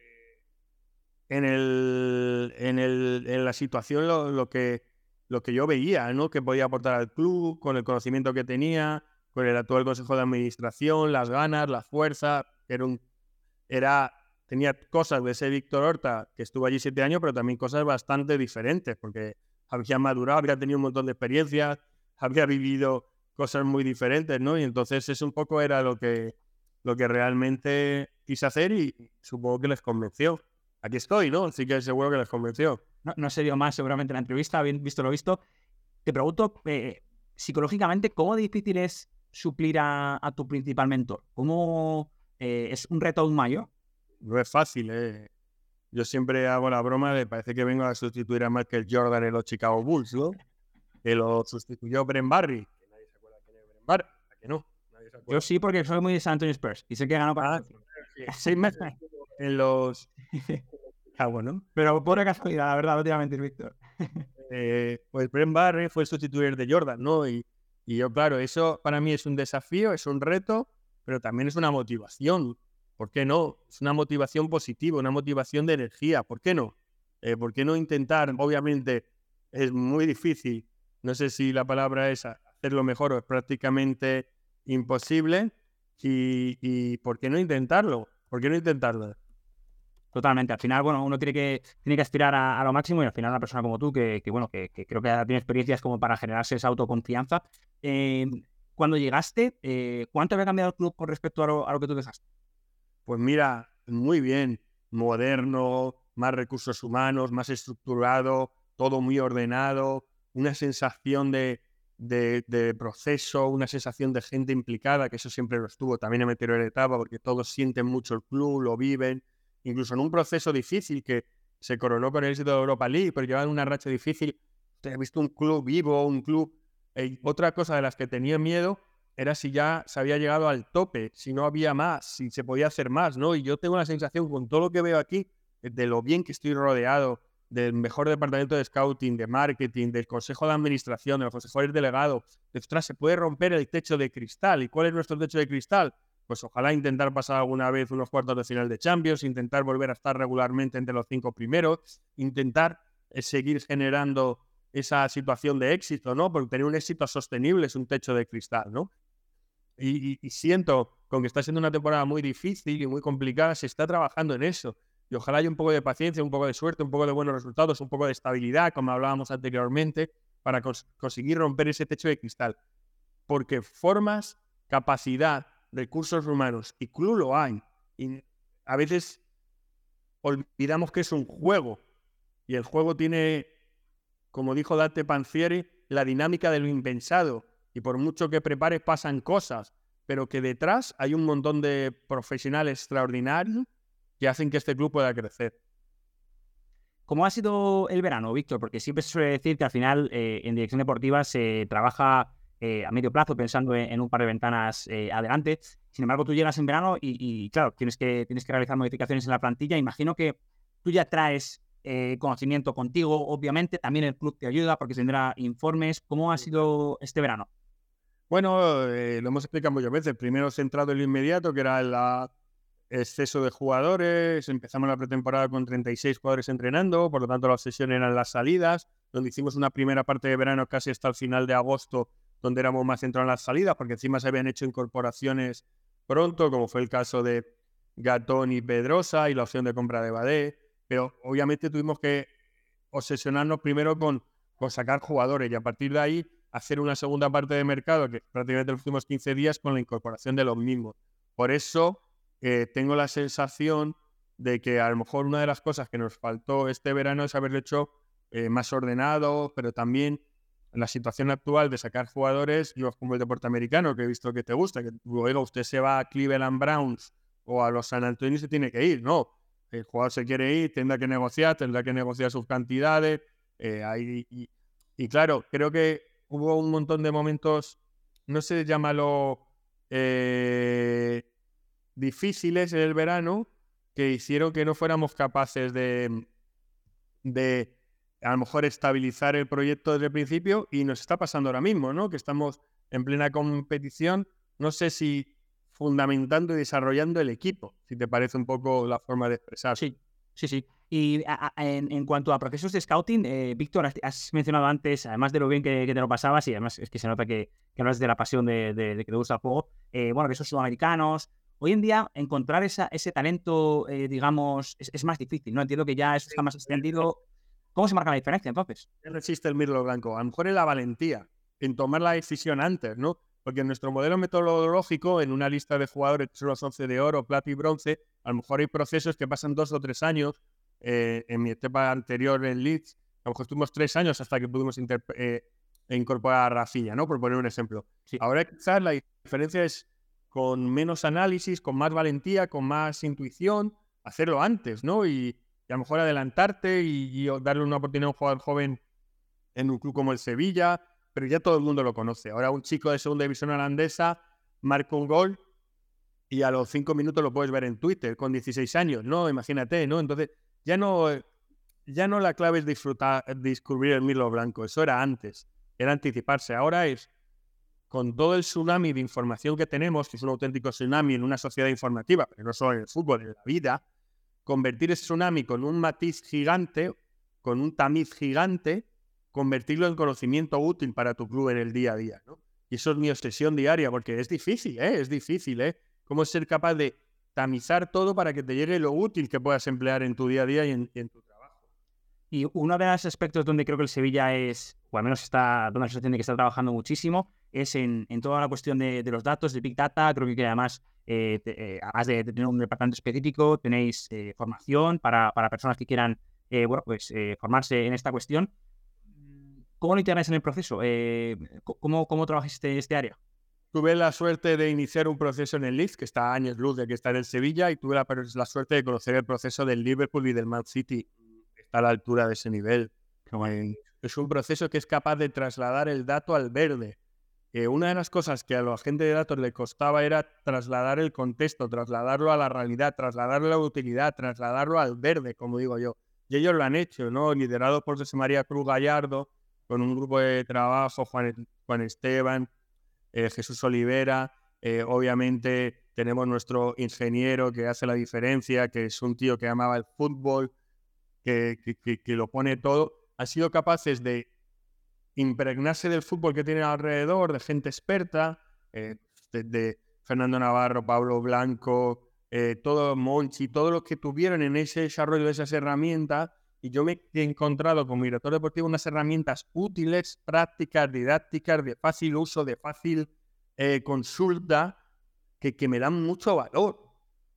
en, el, en, el, en la situación lo, que, lo que yo veía, ¿no? Que podía aportar al club, con el conocimiento que tenía, con el actual consejo de administración, las ganas, la fuerza. Era, un, tenía cosas de ese Víctor Horta, que estuvo allí siete años, pero también cosas bastante diferentes, porque había madurado, había tenido un montón de experiencias, había vivido cosas muy diferentes, ¿no? Y entonces eso un poco era lo que, lo que realmente quise hacer y supongo que les convenció. Aquí estoy, ¿no? Así que seguro que les convenció. No, no se dio más seguramente la entrevista, bien visto lo visto. Te pregunto, eh, psicológicamente, ¿cómo difícil es suplir a, tu principal mentor? ¿Cómo eh, es un reto aún mayor? no es fácil, ¿eh? Yo siempre hago la broma de parece que vengo a sustituir a Michael Jordan en los Chicago Bulls, ¿no? Que lo sustituyó Bren Barry. Que nadie se acuerda quién es Bren Barry. que no? Yo sí, porque soy muy de San Antonio Spurs y sé que ganó para. Ah, *laughs* seis meses en los. *laughs* ah, bueno. Pero por casualidad, la verdad, no te voy a mentir, Víctor. *laughs* eh, pues Bren Barry fue el sustituir de Jordan, ¿no? Y, y yo, claro, eso para mí es un desafío, es un reto, pero también es una motivación ¿Por qué no? Es una motivación positiva, una motivación de energía. ¿Por qué no? Eh, ¿Por qué no intentar? Obviamente es muy difícil. No sé si la palabra es hacerlo mejor o es prácticamente imposible. Y, ¿por qué no intentarlo? ¿Por qué no intentarlo? Totalmente. Al final, bueno, uno tiene que, tiene que aspirar a, lo máximo y al final una persona como tú, que, bueno, que, creo que tiene experiencias como para generarse esa autoconfianza. Eh, cuando llegaste, eh, ¿cuánto había cambiado el club con respecto a lo que tú dejaste? Pues mira, muy bien, moderno, más recursos humanos, más estructurado, todo muy ordenado, una sensación de, proceso, una sensación de gente implicada, que eso siempre lo estuvo también en Meteor Etapa, porque todos sienten mucho el club, lo viven, incluso en un proceso difícil que se coronó con el éxito de Europa League, pero llevan una racha difícil. Te he visto un club vivo, un club. Eh, otra cosa de las que tenía miedo era si ya se había llegado al tope, si no había más, si se podía hacer más, ¿no? Y yo tengo la sensación con todo lo que veo aquí, de lo bien que estoy rodeado, del mejor departamento de scouting, de marketing, del consejo de administración, de los consejos delegados, de, ostras, se puede romper el techo de cristal. ¿Y cuál es nuestro techo de cristal? Pues ojalá intentar pasar alguna vez unos cuartos de final de Champions, intentar volver a estar regularmente entre los cinco primeros, intentar eh, seguir generando esa situación de éxito, ¿no? Porque tener un éxito sostenible es un techo de cristal, ¿no? Y, siento, con que está siendo una temporada muy difícil y muy complicada, se está trabajando en eso. Y ojalá haya un poco de paciencia, un poco de suerte, un poco de buenos resultados, un poco de estabilidad, como hablábamos anteriormente, para conseguir romper ese techo de cristal. Porque formas, capacidad, recursos humanos y club lo hay. Y a veces olvidamos que es un juego. Y el juego tiene, como dijo Dante Panzieri, la dinámica de lo impensado y por mucho que prepares pasan cosas, pero que detrás hay un montón de profesionales extraordinarios que hacen que este club pueda crecer. ¿Cómo ha sido el verano, Víctor? Porque siempre se suele decir que al final eh, en dirección deportiva se trabaja eh, a medio plazo, pensando en, un par de ventanas eh, adelante. Sin embargo, tú llegas en verano y, claro, tienes que, tienes que realizar modificaciones en la plantilla. Imagino que tú ya traes conocimiento contigo, obviamente. También el club te ayuda porque tendrá informes. ¿Cómo ha sido este verano? Bueno, lo hemos explicado muchas veces. Primero centrado en lo inmediato, que era el exceso de jugadores. Empezamos la pretemporada con 36 jugadores entrenando, por lo tanto la obsesión eran las salidas, donde hicimos una primera parte de verano casi hasta el final de agosto donde éramos más centrados en las salidas, porque encima se habían hecho incorporaciones pronto, como fue el caso de Gatón y Pedrosa y la opción de compra de Badé. Pero obviamente tuvimos que obsesionarnos primero con, con sacar jugadores y a partir de ahí hacer una segunda parte de mercado, que prácticamente los últimos 15 días, con la incorporación de los mismos. Por eso eh, tengo la sensación de que a lo mejor una de las cosas que nos faltó este verano es haberlo hecho eh, más ordenado, pero también la situación actual de sacar jugadores, yo como el deporte americano, que he visto que te gusta, que luego usted se va a Cleveland Browns o a los San Antonio y se tiene que ir, no. El jugador se quiere ir, tendrá que negociar, tendrá que negociar sus cantidades. Eh, y, claro, creo que hubo un montón de momentos, no sé, llámalo eh, difíciles en el verano, que hicieron que no fuéramos capaces de, de a lo mejor estabilizar el proyecto desde el principio y nos está pasando ahora mismo, ¿no? Que estamos en plena competición, no sé si fundamentando y desarrollando el equipo, si te parece un poco la forma de expresar. Sí, sí, sí. Y en, cuanto a procesos de scouting, eh, Víctor, has, mencionado antes, además de lo bien que, te lo pasabas, y además es que se nota que, que hablas de la pasión de, que te gusta el juego, eh, bueno, que esos sudamericanos. Hoy en día, encontrar esa, ese talento, eh, digamos, es, es, más difícil, ¿no? Entiendo que ya eso está más extendido ¿Cómo se marca la diferencia entonces? ¿Qué resiste el mirlo blanco? A lo mejor es la valentía en tomar la decisión antes, ¿no? Porque en nuestro modelo metodológico, en una lista de jugadores, los 11 de oro, plata y bronce, a lo mejor hay procesos que pasan dos o tres años. Eh, en mi etapa anterior en Leeds, a lo mejor estuvimos tres años hasta que pudimos eh, incorporar a Rafilla, ¿no? Por poner un ejemplo. Ahora quizás la diferencia es con menos análisis, con más valentía, con más intuición, hacerlo antes, ¿no? Y, a lo mejor adelantarte y, darle una oportunidad a un jugador joven en un club como el Sevilla, pero ya todo el mundo lo conoce. Ahora un chico de segunda división holandesa marca un gol y a los cinco minutos lo puedes ver en Twitter con 16 años, ¿no? Imagínate, ¿no? Entonces, ya no, ya no la clave es disfrutar, descubrir el Milo Blanco, eso era antes, era anticiparse. Ahora es con todo el tsunami de información que tenemos, que es un auténtico tsunami en una sociedad informativa, pero no solo en el fútbol, en la vida, convertir ese tsunami con un matiz gigante, con un tamiz gigante, convertirlo en conocimiento útil para tu club en el día a día. ¿no? Y eso es mi obsesión diaria, porque es difícil, ¿eh? es difícil, ¿eh? Cómo ser capaz de tamizar todo para que te llegue lo útil que puedas emplear en tu día a día y en, tu trabajo. Y uno de los aspectos donde creo que el Sevilla es, o al menos está, donde la asociación que está trabajando muchísimo, es en, toda la cuestión de, los datos, de Big Data. Creo que además, eh, eh, además de, tener un departamento específico, tenéis eh, formación para, personas que quieran bueno, pues, formarse en esta cuestión. ¿Cómo lo integráis en el proceso? ¿cómo, ¿Cómo trabajáis este, este área? Tuve la suerte de iniciar un proceso en el Leeds, que está a años luz de que está en el Sevilla, y tuve la, la suerte de conocer el proceso del Liverpool y del Man City. Está a la altura de ese nivel. Es un proceso que es capaz de trasladar el dato al verde una de las cosas que a los agentes de datos le costaba era trasladar el contexto, trasladarlo a la realidad, trasladarlo a la utilidad, trasladarlo al verde, como digo yo. Y ellos lo han hecho, ¿no? Liderado por José María Cruz Gallardo, con un grupo de trabajo, Juan, Esteban, eh, Jesús Olivera, eh, obviamente tenemos nuestro ingeniero que hace la diferencia, que es un tío que amaba el fútbol, que, que, que lo pone todo. Han sido capaces de impregnarse del fútbol que tiene alrededor, de gente experta, eh, de, Fernando Navarro, Pablo Blanco, eh, todo Monchi, todos los que tuvieron en ese desarrollo de esas herramientas. Y yo me he encontrado como director deportivo unas herramientas útiles, prácticas, didácticas, de fácil uso, de fácil eh, consulta, que, que me dan mucho valor.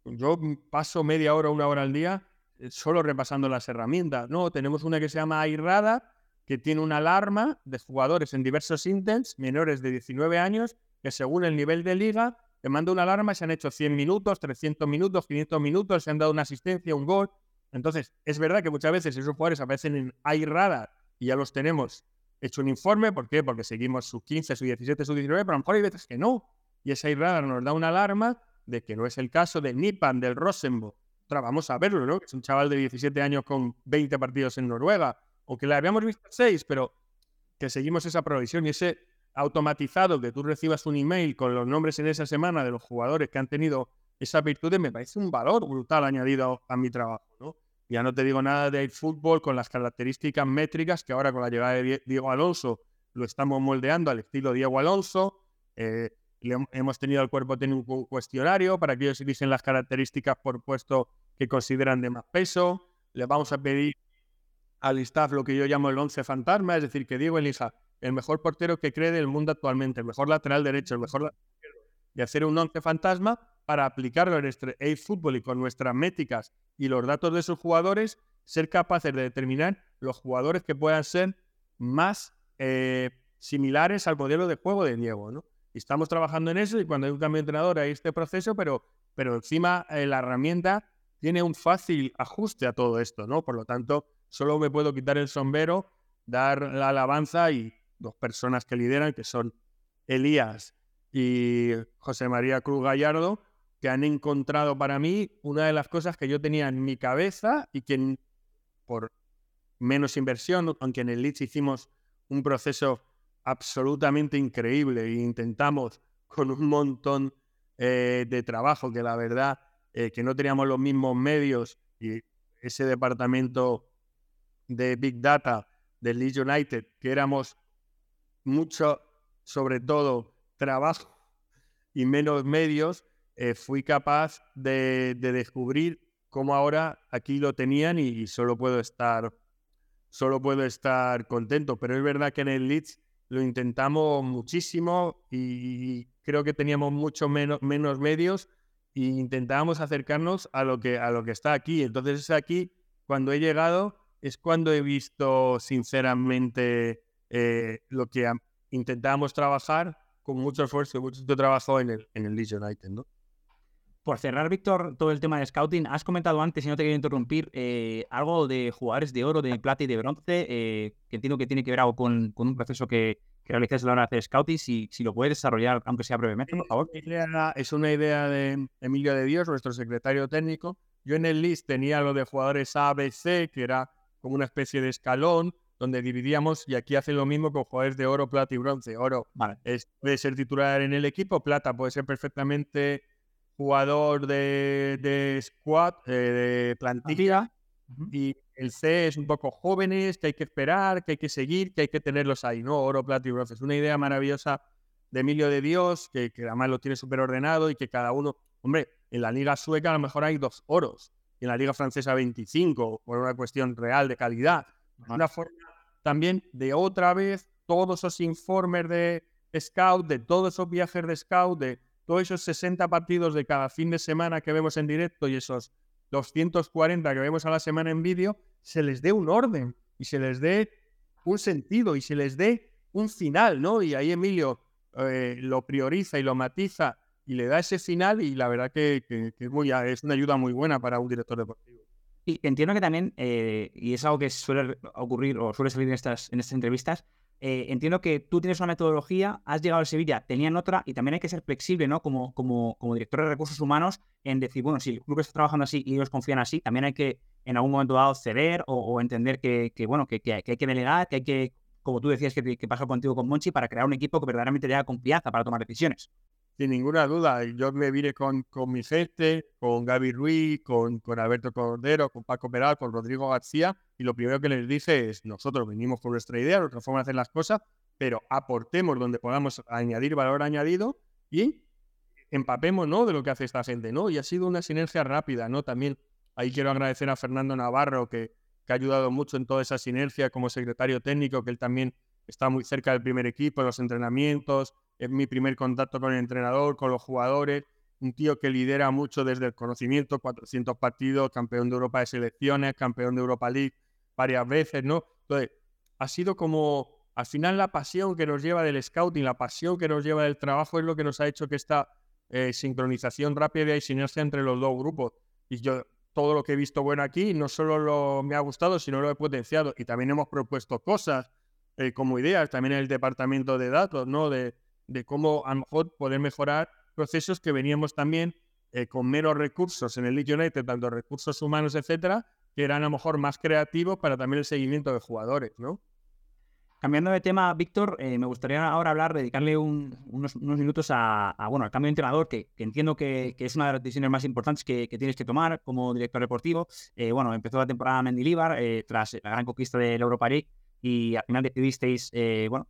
Yo paso media hora, una hora al día solo repasando las herramientas. No, tenemos una que se llama Airrada, que tiene una alarma de jugadores en diversos intents menores de 19 años que según el nivel de liga te manda una alarma, se han hecho 100 minutos, 300 minutos, 500 minutos, se han dado una asistencia, un gol. Entonces, es verdad que muchas veces esos jugadores aparecen en iRadar y ya los tenemos hecho un informe, ¿por qué? Porque seguimos sus 15, sus 17, sus 19, pero a lo mejor hay veces que no. Y ese radar nos da una alarma de que no es el caso del Nipan, del Rosenborg. vamos a verlo, ¿no? Es un chaval de 17 años con 20 partidos en Noruega, aunque le habíamos visto 6, pero que seguimos esa provisión y ese automatizado que tú recibas un email con los nombres en esa semana de los jugadores que han tenido esas virtudes, me parece un valor brutal añadido a, mi trabajo. Ya no te digo nada del fútbol con las características métricas que ahora con la llegada de Diego Alonso lo estamos moldeando al estilo Diego Alonso. Eh, hemos tenido al cuerpo técnico un cuestionario para que ellos dicen las características por puesto que consideran de más peso. Les vamos a pedir al staff lo que yo llamo el once fantasma, es decir, que Diego elija el mejor portero que cree del mundo actualmente, el mejor lateral derecho, el mejor y hacer un once fantasma para aplicarlo en este fútbol y con nuestras métricas y los datos de sus jugadores, ser capaces de determinar los jugadores que puedan ser más eh, similares al modelo de juego de Diego, ¿no? Y estamos trabajando en eso y cuando hay un cambio de entrenador hay este proceso, pero, pero encima eh, la herramienta tiene un fácil ajuste a todo esto, ¿no? Por lo tanto, solo me puedo quitar el sombrero, dar la alabanza y dos personas que lideran, que son Elías y José María Cruz Gallardo, que han encontrado para mí una de las cosas que yo tenía en mi cabeza y que por menos inversión, aunque en el Leeds hicimos un proceso absolutamente increíble e intentamos con un montón eh, de trabajo que la verdad eh, que no teníamos los mismos medios y ese departamento de Big Data del Leeds United, que éramos mucho, sobre todo, trabajo y menos medios, eh, fui capaz de, descubrir cómo ahora aquí lo tenían y, solo puedo estar solo puedo estar contento. Pero es verdad que en el Leeds lo intentamos muchísimo y creo que teníamos mucho menos, menos medios e intentábamos acercarnos a lo que a lo que está aquí. Entonces es aquí cuando he llegado es cuando he visto sinceramente eh, lo que intentábamos trabajar con mucho esfuerzo y mucho trabajo en el, en el Leeds United, ¿no? Por cerrar, Víctor, todo el tema de scouting, has comentado antes, y no te quiero interrumpir, eh, algo de jugadores de oro, de plata y de bronce, eh, que entiendo que tiene que ver algo con, con un proceso que, que realizáis a la hora de hacer scouting, si, si lo puedes desarrollar, aunque sea brevemente, por favor. Es una idea de Emilio de Dios, nuestro secretario técnico. Yo en el list tenía lo de jugadores A, B, C, que era como una especie de escalón, donde dividíamos, y aquí hace lo mismo con jugadores de oro, plata y bronce. Oro puede ser titular en el equipo, plata puede ser perfectamente jugador de, squad, eh, de plantilla, y el C es un poco jóvenes, que hay que esperar, que hay que seguir, que hay que tenerlos ahí, ¿no? Oro, plata y bronce. Es una idea maravillosa de Emilio de Dios, que, que además lo tiene súper ordenado y que cada uno, hombre, en la liga sueca a lo mejor hay dos oros, y en la liga francesa 25, por una cuestión real de calidad. Una forma también de otra vez todos esos informes de scout, de todos esos viajes de scout, de todos esos 60 partidos de cada fin de semana que vemos en directo y esos 240 que vemos a la semana en vídeo, se les dé un orden y se les dé un sentido y se les dé un final, ¿no? Y ahí Emilio eh, lo prioriza y lo matiza y le da ese final y la verdad que, es, muy, es una ayuda muy buena para un director deportivo. Y entiendo que también, eh, y es algo que suele ocurrir o suele salir en estas, en estas entrevistas, eh, entiendo que tú tienes una metodología, has llegado a Sevilla, tenían otra, y también hay que ser flexible, ¿no? Como, como, como director de recursos humanos, en decir, bueno, si el club está trabajando así y ellos confían así, también hay que en algún momento dado ceder o, entender que, bueno, que, hay que delegar, que hay que, como tú decías que, que pasó contigo con Monchi, para crear un equipo que verdaderamente te confianza para tomar decisiones sin ninguna duda. Yo me vine con, con mi gente, con Gaby Ruiz, con, con Alberto Cordero, con Paco Peral, con Rodrigo García, y lo primero que les dice es, nosotros venimos con nuestra idea, nuestra forma de hacer las cosas, pero aportemos donde podamos añadir valor añadido y empapemos ¿no? de lo que hace esta gente. ¿no? Y ha sido una sinergia rápida. ¿no? También ahí quiero agradecer a Fernando Navarro, que, que ha ayudado mucho en toda esa sinergia como secretario técnico, que él también está muy cerca del primer equipo, de los entrenamientos, es mi primer contacto con el entrenador, con los jugadores, un tío que lidera mucho desde el conocimiento, 400 partidos, campeón de Europa de selecciones, campeón de Europa League varias veces, ¿no? Entonces, ha sido como, al final la pasión que nos lleva del scouting, la pasión que nos lleva del trabajo es lo que nos ha hecho que esta eh, sincronización rápida y sinergia entre los dos grupos. Y yo, todo lo que he visto bueno aquí, no solo lo, me ha gustado, sino lo he potenciado. Y también hemos propuesto cosas eh, como ideas, también en el departamento de datos, ¿no? De, de cómo a lo mejor poder mejorar procesos que veníamos también eh, con menos recursos en el League United, tanto recursos humanos, etcétera, que eran a lo mejor más creativos para también el seguimiento de jugadores, ¿no? Cambiando de tema, Víctor, eh, me gustaría ahora hablar, dedicarle unos, minutos a, bueno, al cambio de entrenador, que, entiendo que, es una de las decisiones más importantes que, tienes que tomar como director deportivo. Eh, bueno, empezó la temporada Mendilibar eh, tras la gran conquista del Europa League y al final decidisteis, bueno,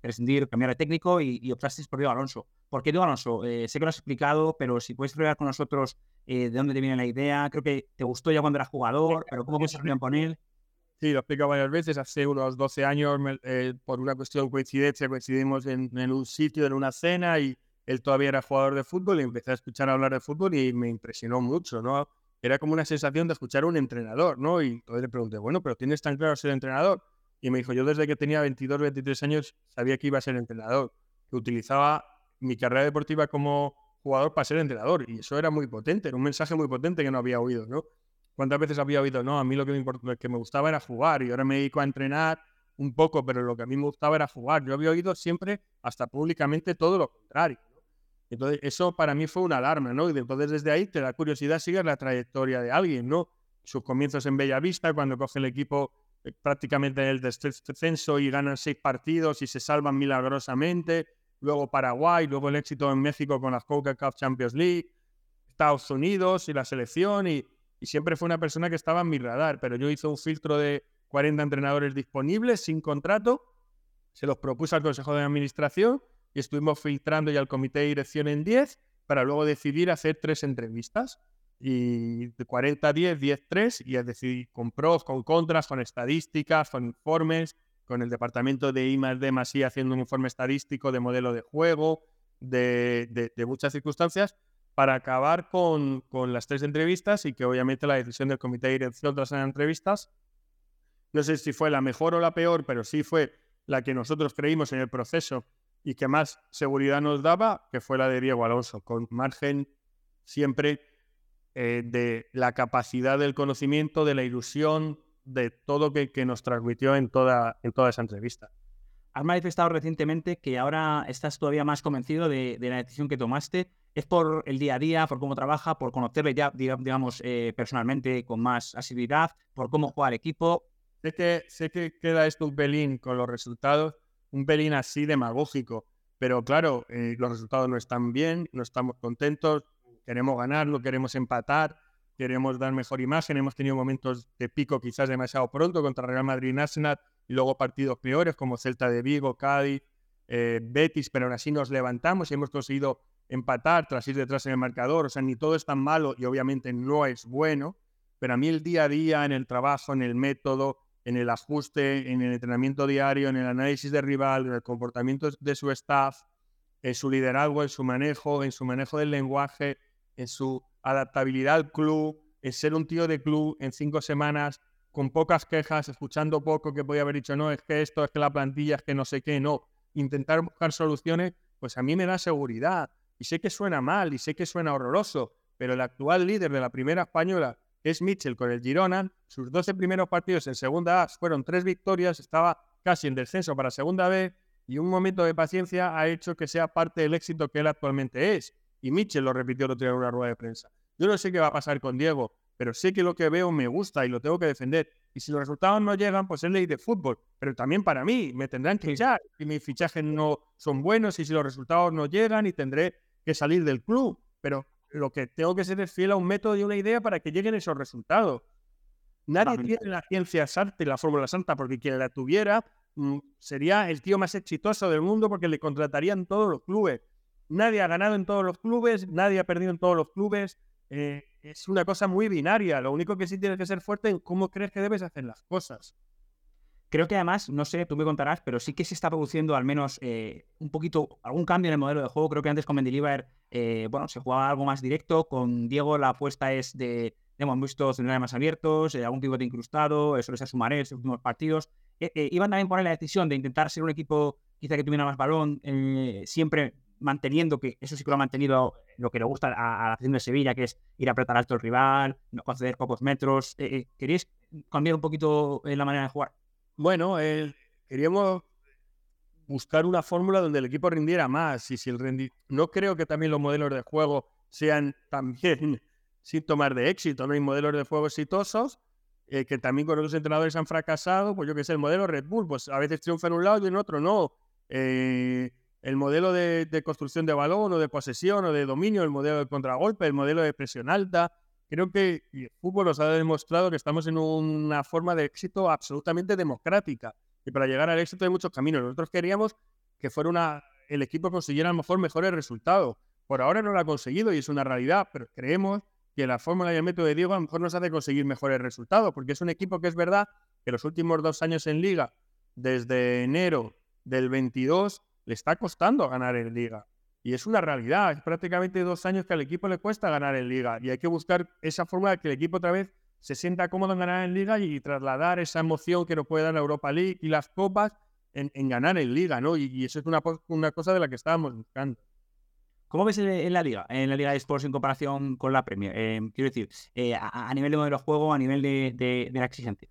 prescindir, cambiar de técnico y, optasteis por Diego Alonso. ¿Por qué Diego Alonso? sé que lo has explicado, pero si puedes hablar con nosotros de dónde te viene la idea. Creo que te gustó ya cuando eras jugador, pero ¿cómo se con él? Sí, lo he explicado varias veces. Hace unos 12 años, eh, por una cuestión de coincidencia, coincidimos en, un sitio, en una cena, y él todavía era jugador de fútbol y empecé a escuchar hablar de fútbol y me impresionó mucho, ¿no? Era como una sensación de escuchar a un entrenador, ¿no? Y entonces le pregunté, bueno, pero ¿tienes tan claro ser entrenador? Y me dijo, yo desde que tenía 22, 23 años sabía que iba a ser entrenador, que utilizaba mi carrera deportiva como jugador para ser entrenador. Y eso era muy potente, era un mensaje muy potente que no había oído, ¿no? ¿Cuántas veces había oído? No, a mí lo que me, que me gustaba era jugar y ahora me dedico a entrenar un poco, pero lo que a mí me gustaba era jugar. Yo había oído siempre, hasta públicamente, todo lo contrario. Entonces, eso para mí fue una alarma, ¿no? Y entonces desde ahí te da curiosidad seguir la trayectoria de alguien, ¿no? Sus comienzos en Bellavista, cuando coge el equipo prácticamente en el descenso y ganan seis partidos y se salvan milagrosamente. Luego Paraguay, luego el éxito en México con la Coca Cup Champions League, Estados Unidos y la selección y y siempre fue una persona que estaba en mi radar, pero yo hice un filtro de 40 entrenadores disponibles sin contrato, se los propuse al Consejo de Administración y estuvimos filtrando ya al comité de dirección en 10 para luego decidir hacer tres entrevistas. Y de 40 a 10, 10, 3, y es decir, con pros, con contras, con estadísticas, con informes, con el departamento de I D haciendo un informe estadístico de modelo de juego, de muchas circunstancias, para acabar con, las tres entrevistas y que obviamente la decisión del comité de dirección tras las entrevistas, no sé si fue la mejor o la peor, pero sí fue la que nosotros creímos en el proceso y que más seguridad nos daba, que fue la de Diego Alonso, con margen siempre eh, de la capacidad del conocimiento, de la ilusión, de todo que, que nos transmitió en toda, en toda esa entrevista. Has manifestado recientemente que ahora estás todavía más convencido de, de la decisión que tomaste es por el día a día, por cómo trabaja, por conocerle ya, digamos, eh, personalmente con más asiduidad, por cómo juega el equipo. Sé que, sé que queda esto un pelín con los resultados, un pelín así demagógico, pero claro, eh, los resultados no están bien, no estamos contentos, queremos ganarlo, queremos empatar, queremos dar mejor imagen, hemos tenido momentos de pico quizás demasiado pronto contra Real Madrid y Arsenal y luego partidos peores como Celta de Vigo, Cádiz, eh, Betis, pero aún así nos levantamos y hemos conseguido empatar tras ir detrás en el marcador. O sea, ni todo es tan malo y obviamente no es bueno, pero a mí el día a día, en el trabajo, en el método, en el ajuste, en el entrenamiento diario, en el análisis de rival, en el comportamiento de su staff, en su liderazgo, en su manejo, en su manejo del lenguaje, en su adaptabilidad al club, en ser un tío de club en cinco semanas, con pocas quejas, escuchando poco que podía haber dicho, no, es que esto, es que la plantilla, es que no sé qué, no. Intentar buscar soluciones, pues a mí me da seguridad. Y sé que suena mal y sé que suena horroroso, pero el actual líder de la primera española es Mitchell con el Girona. Sus 12 primeros partidos en segunda A fueron tres victorias, estaba casi en descenso para segunda B y un momento de paciencia ha hecho que sea parte del éxito que él actualmente es. Y Mitchell lo repitió el otro día en una rueda de prensa. Yo no sé qué va a pasar con Diego, pero sé que lo que veo me gusta y lo tengo que defender. Y si los resultados no llegan, pues es ley de fútbol. Pero también para mí, me tendrán que echar si mis fichajes no son buenos y si los resultados no llegan y tendré que salir del club, pero lo que tengo que ser es fiel a un método y una idea para que lleguen esos resultados. Nadie tiene la ciencia santa y la fórmula santa, porque quien la tuviera mm, sería el tío más exitoso del mundo porque le contratarían todos los clubes. Nadie ha ganado en todos los clubes, nadie ha perdido en todos los clubes. Eh, es una cosa muy binaria. Lo único que sí tienes que ser fuerte en cómo crees que debes hacer las cosas. Creo que además, no sé, tú me contarás, pero sí que se está produciendo al menos eh, un poquito, algún cambio en el modelo de juego. Creo que antes con Mendilibar, eh, bueno, se jugaba algo más directo. Con Diego la apuesta es de, hemos visto centrales más abiertos, eh, algún pivote incrustado, eso les sumaré en los últimos partidos. iban también a poner la decisión de intentar ser un equipo quizá que tuviera más balón, siempre manteniendo, que eso sí que lo ha mantenido lo que le gusta a, la afición de Sevilla, que es ir a apretar alto el rival, no conceder pocos metros. ¿Queréis cambiar un poquito la manera de jugar? Bueno, queríamos buscar una fórmula donde el equipo rindiera más. Y si el rendi... No creo que también los modelos de juego sean también *laughs* síntomas de éxito. No hay modelos de juego exitosos eh, que también con otros entrenadores han fracasado. Pues yo que sé, el modelo Red Bull, pues a veces triunfa en un lado y en otro no. Eh, el modelo de, construcción de balón o de posesión o de dominio, el modelo de contragolpe, el modelo de presión alta. Creo que el fútbol nos ha demostrado que estamos en una forma de éxito absolutamente democrática. Y para llegar al éxito hay muchos caminos. Nosotros queríamos que fuera una, el equipo consiguiera a lo mejor mejores resultados. Por ahora no lo ha conseguido y es una realidad, pero creemos que la fórmula y el método de Diego a lo mejor nos hace conseguir mejores resultados, porque es un equipo que es verdad que los últimos dos años en liga, desde enero del 22, le está costando ganar en liga. Y es una realidad, es prácticamente dos años que al equipo le cuesta ganar en liga. Y hay que buscar esa fórmula de que el equipo otra vez se sienta cómodo en ganar en liga y trasladar esa emoción que nos puede dar la Europa League y las copas en, ganar en liga, ¿no? Y, eso es una, una cosa de la que estábamos buscando. ¿Cómo ves en la liga, en la liga de sports en comparación con la Premier? Eh, quiero decir, eh, a, nivel de modelo de juego, a nivel de, la exigencia.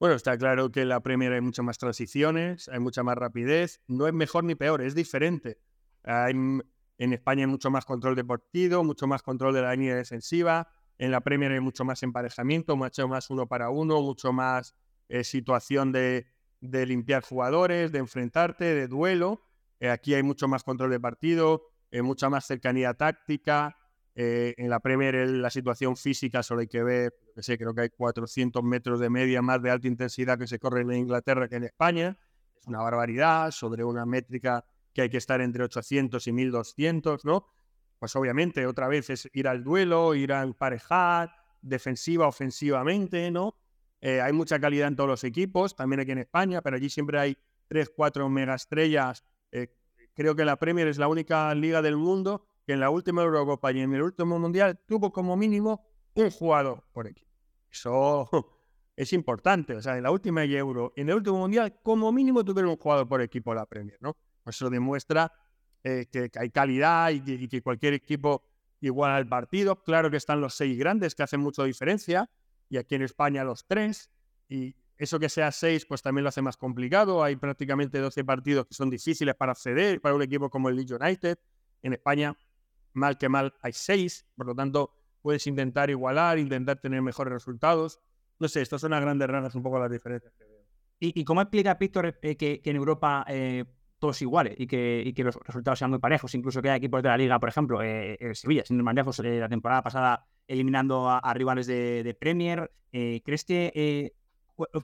Bueno, está claro que en la Premier hay muchas más transiciones, hay mucha más rapidez. No es mejor ni peor, es diferente. en España hay mucho más control de partido, mucho más control de la línea defensiva. En la Premier hay mucho más emparejamiento, mucho más uno para uno, mucho más eh, situación de, limpiar jugadores, de enfrentarte, de duelo. aquí hay mucho más control de partido, eh, mucha más cercanía táctica. Eh, en la Premier la situación física solo hay que ver, que sé, creo que hay 400 metros de media más de alta intensidad que se corre en Inglaterra que en España. Es una barbaridad sobre una métrica que hay que estar entre 800 y 1200, ¿no? Pues obviamente otra vez es ir al duelo, ir a emparejar, defensiva, ofensivamente, ¿no? Eh, hay mucha calidad en todos los equipos, también aquí en España, pero allí siempre hay 3, 4 megaestrellas eh, Creo que la Premier es la única liga del mundo que en la última Eurocopa y en el último Mundial tuvo como mínimo un jugador por equipo. Eso *laughs* es importante. O sea, en la última Euro y en el último Mundial, como mínimo tuvieron un jugador por equipo la Premier, ¿no? Eso demuestra eh, que, hay calidad y que, cualquier equipo igual al partido. Claro que están los seis grandes que hacen mucha diferencia y aquí en España los tres. Y eso que sea 6, pues también lo hace más complicado. Hay prácticamente 12 partidos que son difíciles para acceder para un equipo como el Leeds United. En España, mal que mal, hay 6. Por lo tanto, puedes intentar igualar, intentar tener mejores resultados. No sé, estas son las grandes ranas, un poco las diferencias que veo. ¿Y, cómo explica Víctor eh, que, en Europa eh, todos iguales y que, los resultados sean muy parejos? Incluso que hay equipos de la Liga, por ejemplo, eh, el Sevilla, sin más lejos, la temporada pasada eliminando a, rivales de, de Premier. ¿Crees que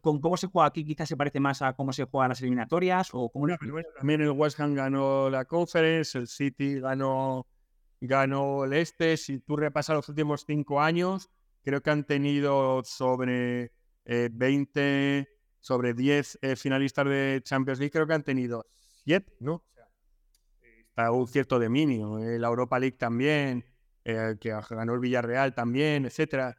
con cómo se juega aquí quizás se parece más a cómo se juegan las eliminatorias o cómo también el West Ham ganó la Conference, el City ganó ganó el Este. Si tú repasas los últimos cinco años, creo que han tenido sobre 20, eh, sobre 10 eh, finalistas de Champions League, creo que han tenido 7, ¿no? O sea, está un cierto dominio. Eh, la Europa League también, que ganó el Villarreal también, etcétera.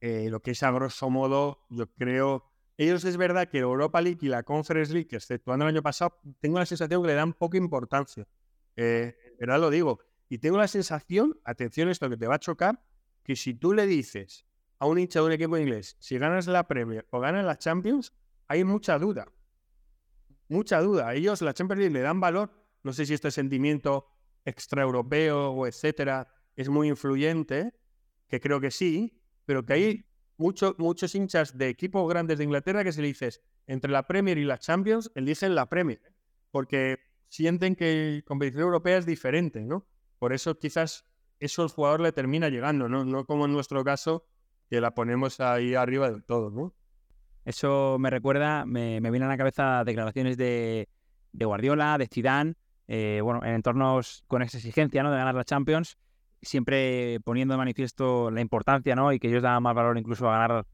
Eh, lo que es a grosso modo, yo creo, ellos es verdad que Europa League y la Conference League, exceptuando el año pasado, tengo la sensación que le dan poca importancia. Eh, verdad lo digo. Y tengo la sensación, atención esto que te va a chocar, que si tú le dices a un hincha de un equipo inglés, si ganas la Premier o ganas la Champions, hay mucha duda. Mucha duda. Ellos la Champions League le dan valor. No sé si este sentimiento extraeuropeo o etcétera es muy influyente, que creo que sí, pero que hay muchos muchos hinchas de equipos grandes de Inglaterra que se le dices, entre la Premier y la Champions, eligen la Premier, porque sienten que la competición europea es diferente, ¿no? Por eso quizás eso el jugador le termina llegando, ¿no? No como en nuestro caso, que la ponemos ahí arriba del todo, ¿no? Eso me recuerda, me, me vienen a la cabeza declaraciones de, de Guardiola, de Zidane, eh, bueno, en entornos con esa exigencia, ¿no? De ganar la Champions siempre poniendo de manifiesto la importancia, ¿no? Y que ellos dan más valor incluso a ganar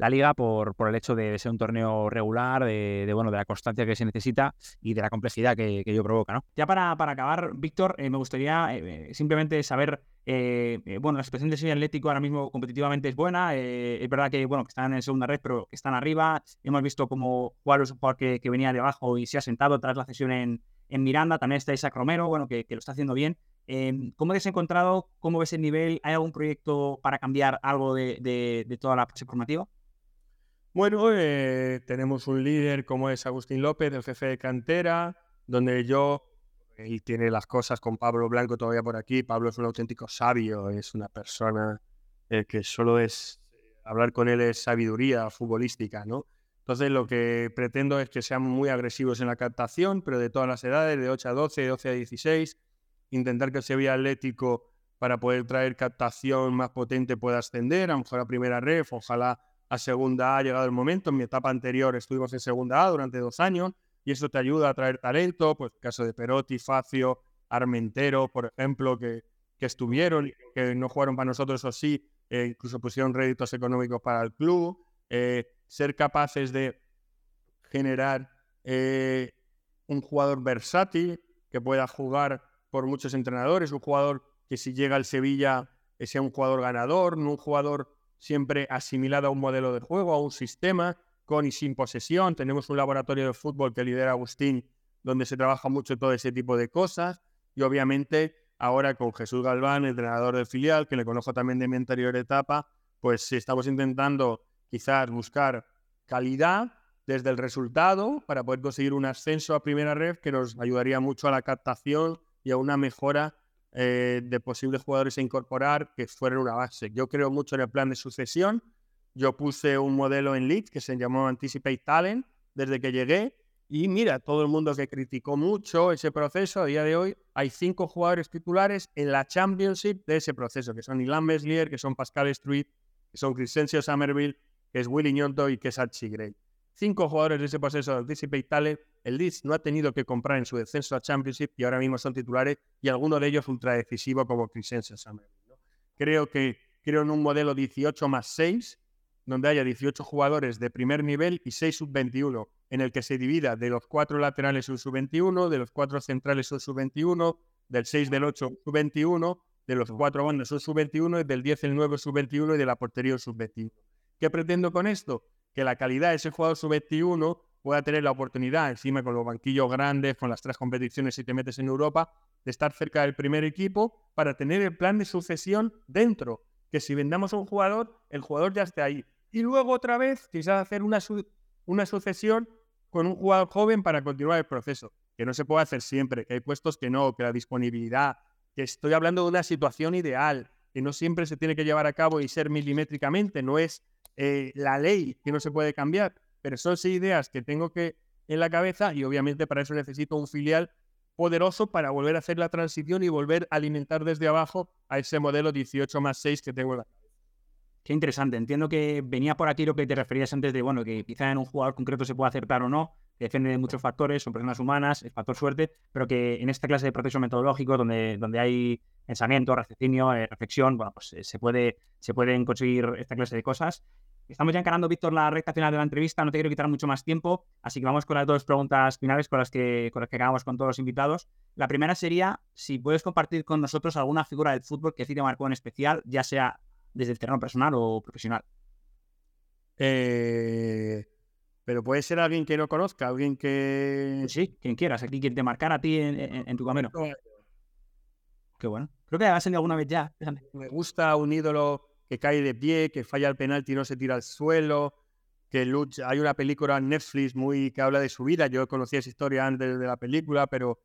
la liga por, por el hecho de, ser un torneo regular, de, bueno, de la constancia que se necesita y de la complejidad que, que ello provoca, ¿no? Ya para, para acabar, Víctor, eh, me gustaría eh, simplemente saber, eh, bueno, la situación del Sevilla Atlético ahora mismo competitivamente es buena, es verdad que, bueno, que están en segunda red, pero que están arriba, hemos visto como Juan es un jugador que, venía de abajo y se ha sentado tras la cesión en, en Miranda, también está Isaac Romero, bueno, que, lo está haciendo bien, ¿Cómo has encontrado? ¿Cómo ves el nivel? ¿Hay algún proyecto para cambiar algo de, toda la fase formativa? Bueno, eh, tenemos un líder como es Agustín López, el jefe de cantera, donde yo, él tiene las cosas con Pablo Blanco todavía por aquí. Pablo es un auténtico sabio, es una persona eh, que solo es, hablar con él es sabiduría futbolística, ¿no? Entonces lo que pretendo es que sean muy agresivos en la captación, pero de todas las edades, de 8 a 12, de 12 a 16, intentar que el Sevilla Atlético para poder traer captación más potente pueda ascender, a lo mejor a primera ref, ojalá a segunda A ha llegado el momento. En mi etapa anterior estuvimos en segunda A durante dos años y eso te ayuda a traer talento, pues el caso de Perotti, Facio, Armentero, por ejemplo, que, que estuvieron, que no jugaron para nosotros, o sí, eh, incluso pusieron réditos económicos para el club. Eh, ser capaces de generar eh, un jugador versátil que pueda jugar por muchos entrenadores, un jugador que si llega al Sevilla eh, sea un jugador ganador, no un jugador siempre asimilado a un modelo de juego, a un sistema, con y sin posesión. Tenemos un laboratorio de fútbol que lidera Agustín, donde se trabaja mucho todo ese tipo de cosas. Y obviamente ahora con Jesús Galván, entrenador del filial, que le conozco también de mi anterior etapa, pues estamos intentando quizás buscar calidad desde el resultado para poder conseguir un ascenso a primera red que nos ayudaría mucho a la captación y a una mejora eh, de posibles jugadores a incorporar que fueran una base. Yo creo mucho en el plan de sucesión. Yo puse un modelo en Leeds que se llamó Anticipate Talent desde que llegué. Y mira, todo el mundo que criticó mucho ese proceso, a día de hoy hay cinco jugadores titulares en la Championship de ese proceso, que son Ilan Meslier, que son Pascal Street, que son Crescencio Somerville, que es Willy Ñonto y que es Archie Gray. Cinco jugadores de ese proceso de Anticipate Talent. El Leeds no ha tenido que comprar en su descenso a Championship y ahora mismo son titulares y algunos de ellos ultra decisivos como Crescencio Somerville. Creo que creo en un modelo 18 más 6, donde haya 18 jugadores de primer nivel y 6 sub-21, en el que se divida de los cuatro laterales un sub-21, de los cuatro centrales un sub-21, del 6 del 8 sub-21, de los cuatro bandas un sub-21, del 10 el 9 sub-21 y de la portería un sub-21. ¿Qué pretendo con esto? Que la calidad de ese jugador sub-21 pueda tener la oportunidad, encima con los banquillos grandes, con las tres competiciones si te metes en Europa, de estar cerca del primer equipo para tener el plan de sucesión dentro. Que si vendamos a un jugador, el jugador ya esté ahí. Y luego otra vez quizás hacer una, una sucesión con un jugador joven para continuar el proceso. Que no se puede hacer siempre, que hay puestos que no, que la disponibilidad, que estoy hablando de una situación ideal, que no siempre se tiene que llevar a cabo y ser milimétricamente, no es eh, la ley que no se puede cambiar, pero son seis ideas que tengo que en la cabeza y obviamente para eso necesito un filial poderoso para volver a hacer la transición y volver a alimentar desde abajo a ese modelo 18 más 6 que tengo en la cabeza. Qué interesante. Entiendo que venía por aquí lo que te referías antes de, bueno, que quizá en un jugador concreto se pueda acertar o no, depende de muchos factores, son personas humanas, es factor suerte, pero que en esta clase de proceso metodológico donde, donde hay pensamiento, raciocinio, eh, reflexión, pues eh, se, puede, se pueden conseguir esta clase de cosas. Estamos ya encarando, Víctor, la recta final de la entrevista. No te quiero quitar mucho más tiempo, así que vamos con las dos preguntas finales con las que, con las que acabamos con todos los invitados. La primera sería si puedes compartir con nosotros alguna figura del fútbol que sí te marcó en especial, ya sea desde el terreno personal o profesional. Eh, pero puede ser alguien que no conozca, alguien que. Sí, quien quieras, aquí quien te marcara a ti en, tu camino. Qué bueno. Creo que has tenido alguna vez ya. Me gusta un ídolo que cae de pie, que falla el penalti y no se tira al suelo, que. Hay una película en Netflix muy que habla de su vida. Yo conocía esa historia antes de la película, pero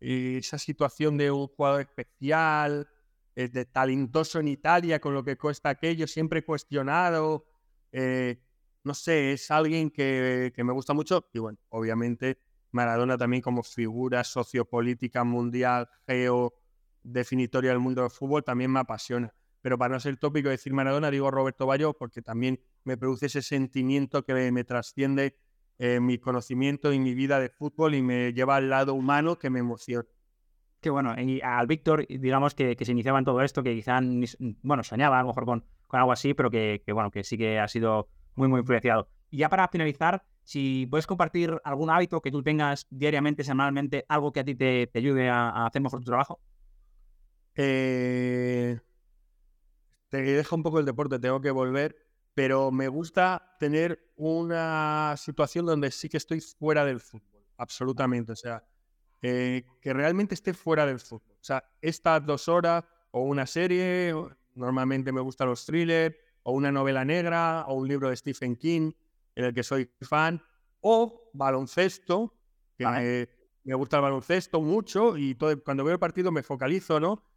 esa situación de un jugador especial, de talentoso en Italia, con lo que cuesta aquello, siempre cuestionado. Eh, no sé, es alguien que, que, me gusta mucho. Y bueno, obviamente Maradona también como figura sociopolítica mundial, geo, definitoria del mundo del fútbol, también me apasiona pero para no ser tópico decir Maradona, digo Roberto Bayo porque también me produce ese sentimiento que me, trasciende eh, mi conocimiento y mi vida de fútbol y me lleva al lado humano que me emociona. Qué bueno, y al Víctor, digamos que, se iniciaba en todo esto, que quizá, bueno, soñaba a lo mejor con, con algo así, pero que, bueno, que sí que ha sido muy, muy influenciado. Y ya para finalizar, si puedes compartir algún hábito que tú tengas diariamente, semanalmente, algo que a ti te, te ayude a, a, hacer mejor tu trabajo. Eh, te deja un poco el deporte, tengo que volver, pero me gusta tener una situación donde sí que estoy fuera del fútbol, absolutamente, o sea, eh, que realmente esté fuera del fútbol. O sea, estas dos horas o una serie, normalmente me gustan los thrillers, o una novela negra, o un libro de Stephen King, en el que soy fan, o baloncesto, que me, me gusta el baloncesto mucho y todo, cuando veo el partido me focalizo, ¿no?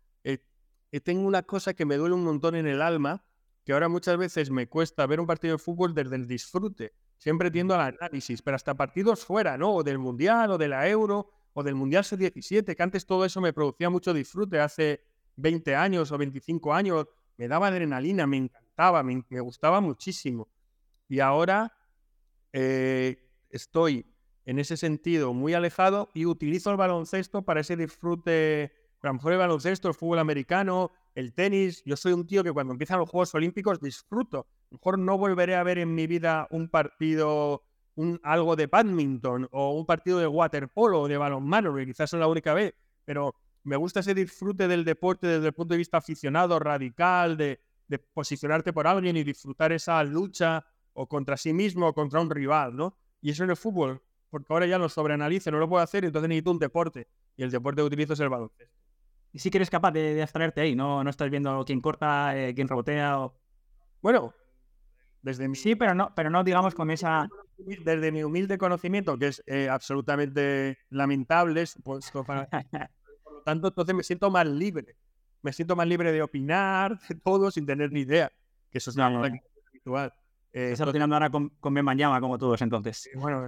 Tengo una cosa que me duele un montón en el alma, que ahora muchas veces me cuesta ver un partido de fútbol desde el disfrute. Siempre tiendo al análisis, pero hasta partidos fuera, ¿no? O del Mundial, o de la Euro, o del Mundial C-17, que antes todo eso me producía mucho disfrute hace 20 años o 25 años, me daba adrenalina, me encantaba, me, gustaba muchísimo. Y ahora eh, estoy en ese sentido muy alejado y utilizo el baloncesto para ese disfrute, a lo mejor el baloncesto, el fútbol americano, el tenis. Yo soy un tío que cuando empiezan los Juegos Olímpicos disfruto. A lo mejor no volveré a ver en mi vida un partido, un, algo de badminton o un partido de waterpolo o de balonmano, quizás es la única vez, pero me gusta ese disfrute del deporte desde el punto de vista aficionado, radical, de, de posicionarte por alguien y disfrutar esa lucha o contra sí mismo o contra un rival, ¿no? Y eso en el fútbol porque ahora ya lo sobreanalice, no lo puedo hacer, entonces necesito un deporte. Y el deporte que utilizo es el baloncesto. Y sí que eres capaz de, abstraerte ahí, ¿no? No estás viendo quién corta, eh, quién rebotea o... Bueno, desde mi... Sí, pero no, pero no digamos con esa... Desde mi humilde conocimiento, que es eh, absolutamente lamentable, supuesto para... *laughs* por lo tanto, entonces me siento más libre. Me siento más libre de opinar de todo sin tener ni idea. Que eso es no, habitual. Eh, Estás opinando ahora con, con Llama, como todos, entonces. Bueno,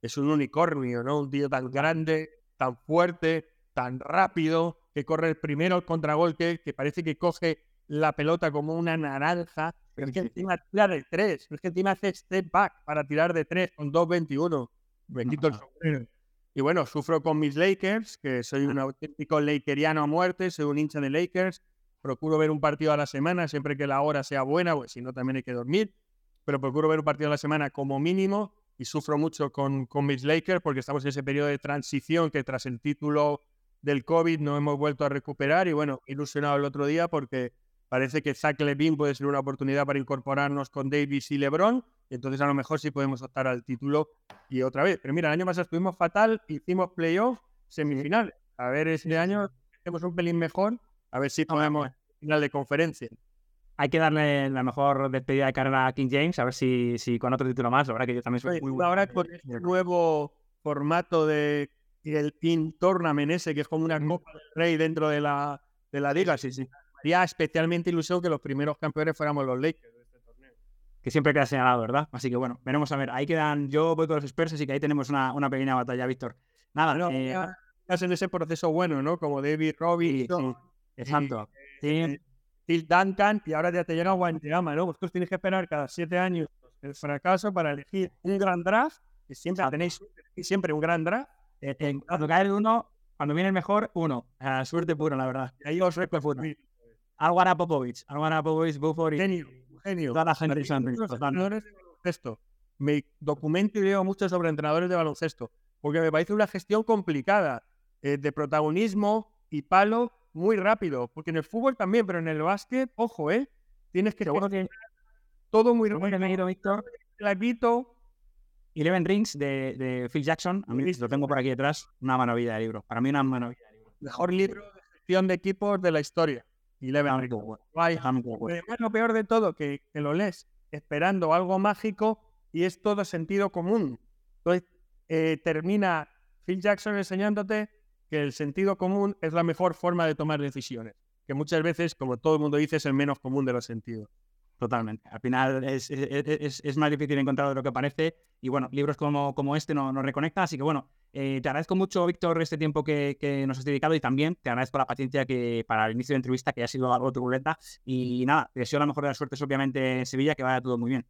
es un unicornio, ¿no? Un tío tan grande, tan fuerte, tan rápido, que corre el primero contragolpe, que parece que coge la pelota como una naranja, pero es que encima tira de tres, es que encima hace step back para tirar de tres con 2.21. Bendito el sombrero. Y bueno, sufro con mis Lakers, que soy un auténtico lakeriano a muerte, soy un hincha de Lakers. Procuro ver un partido a la semana, siempre que la hora sea buena, pues si no también hay que dormir. Pero procuro ver un partido a la semana como mínimo y sufro mucho con, con mis Lakers porque estamos en ese periodo de transición que tras el título del COVID no hemos vuelto a recuperar y bueno, ilusionado el otro día porque parece que Zach Levine puede ser una oportunidad para incorporarnos con Davis y LeBron y entonces a lo mejor sí podemos optar al título y otra vez. Pero mira, el año pasado estuvimos fatal, hicimos playoff, semifinal. A ver, este año hacemos un pelín mejor, a ver si podemos final de conferencia hay que darle la mejor despedida de carrera a King James, a ver si, si con otro título más. La verdad que yo también soy muy bueno. Ahora con este nuevo formato de el Team Tournament ese, que es como una Copa del Rey dentro de la, de la liga, sí, sí. Haría especialmente ilusión que los primeros campeones fuéramos los Lakers de este torneo. Que siempre queda señalado, ¿verdad? Así que bueno, veremos a ver. Ahí quedan, yo voy con los Spurs, así que ahí tenemos una, una pequeña batalla, Víctor. Nada, no. Eh, en ese proceso bueno, ¿no? Como David Robinson. exacto. Sí. Phil Duncan y ahora ya te llega Guantegama, ¿no? Vosotros tienes que esperar cada siete años el fracaso para elegir un gran draft, y siempre tenéis siempre un gran draft. En, cuando cae el uno, cuando viene el mejor, uno. suerte pura, la verdad. Ahí os recuerdo. Alvara Popovich, Alvara Popovich, Buford Genio, genio. Toda la gente entrenadores de baloncesto. Me documento y leo mucho sobre entrenadores de baloncesto, porque me parece una gestión complicada, eh, de protagonismo y palo muy rápido, porque en el fútbol también, pero en el básquet, ojo, ¿eh? Tienes que que todo muy rápido. Víctor. Eleven Rings de, de, Phil Jackson, a mí lo tengo por aquí detrás, una maravilla de libro. Para mí una maravilla de libro. Mejor libro de gestión de equipos de la historia. Eleven Rings. Además, lo peor de todo, que, que lo lees esperando algo mágico y es todo sentido común. Entonces, eh, termina Phil Jackson enseñándote que el sentido común es la mejor forma de tomar decisiones, que muchas veces, como todo el mundo dice, es el menos común de los sentidos. Totalmente. Al final es, es, más difícil encontrar de lo que parece. Y bueno, libros como, como este nos, nos reconectan. Así que bueno, eh, te agradezco mucho, Víctor, este tiempo que, que, nos has dedicado y también te agradezco la paciencia que para el inicio de la entrevista, que ha sido algo turbulenta. Y nada, te deseo la mejor de las suertes, obviamente, en Sevilla, que vaya todo muy bien.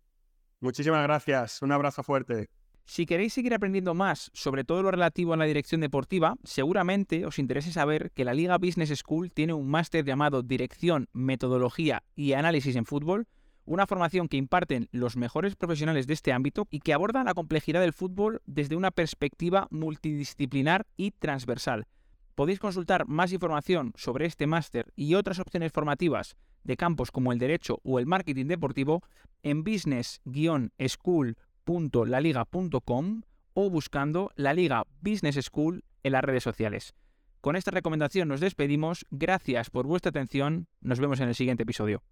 Muchísimas gracias. Un abrazo fuerte. Si queréis seguir aprendiendo más sobre todo lo relativo a la dirección deportiva, seguramente os interese saber que la Liga Business School tiene un máster llamado Dirección, Metodología y Análisis en Fútbol, una formación que imparten los mejores profesionales de este ámbito y que aborda la complejidad del fútbol desde una perspectiva multidisciplinar y transversal. Podéis consultar más información sobre este máster y otras opciones formativas de campos como el derecho o el marketing deportivo en business-school.com laliga.com o buscando la Liga Business School en las redes sociales. Con esta recomendación nos despedimos, gracias por vuestra atención, nos vemos en el siguiente episodio.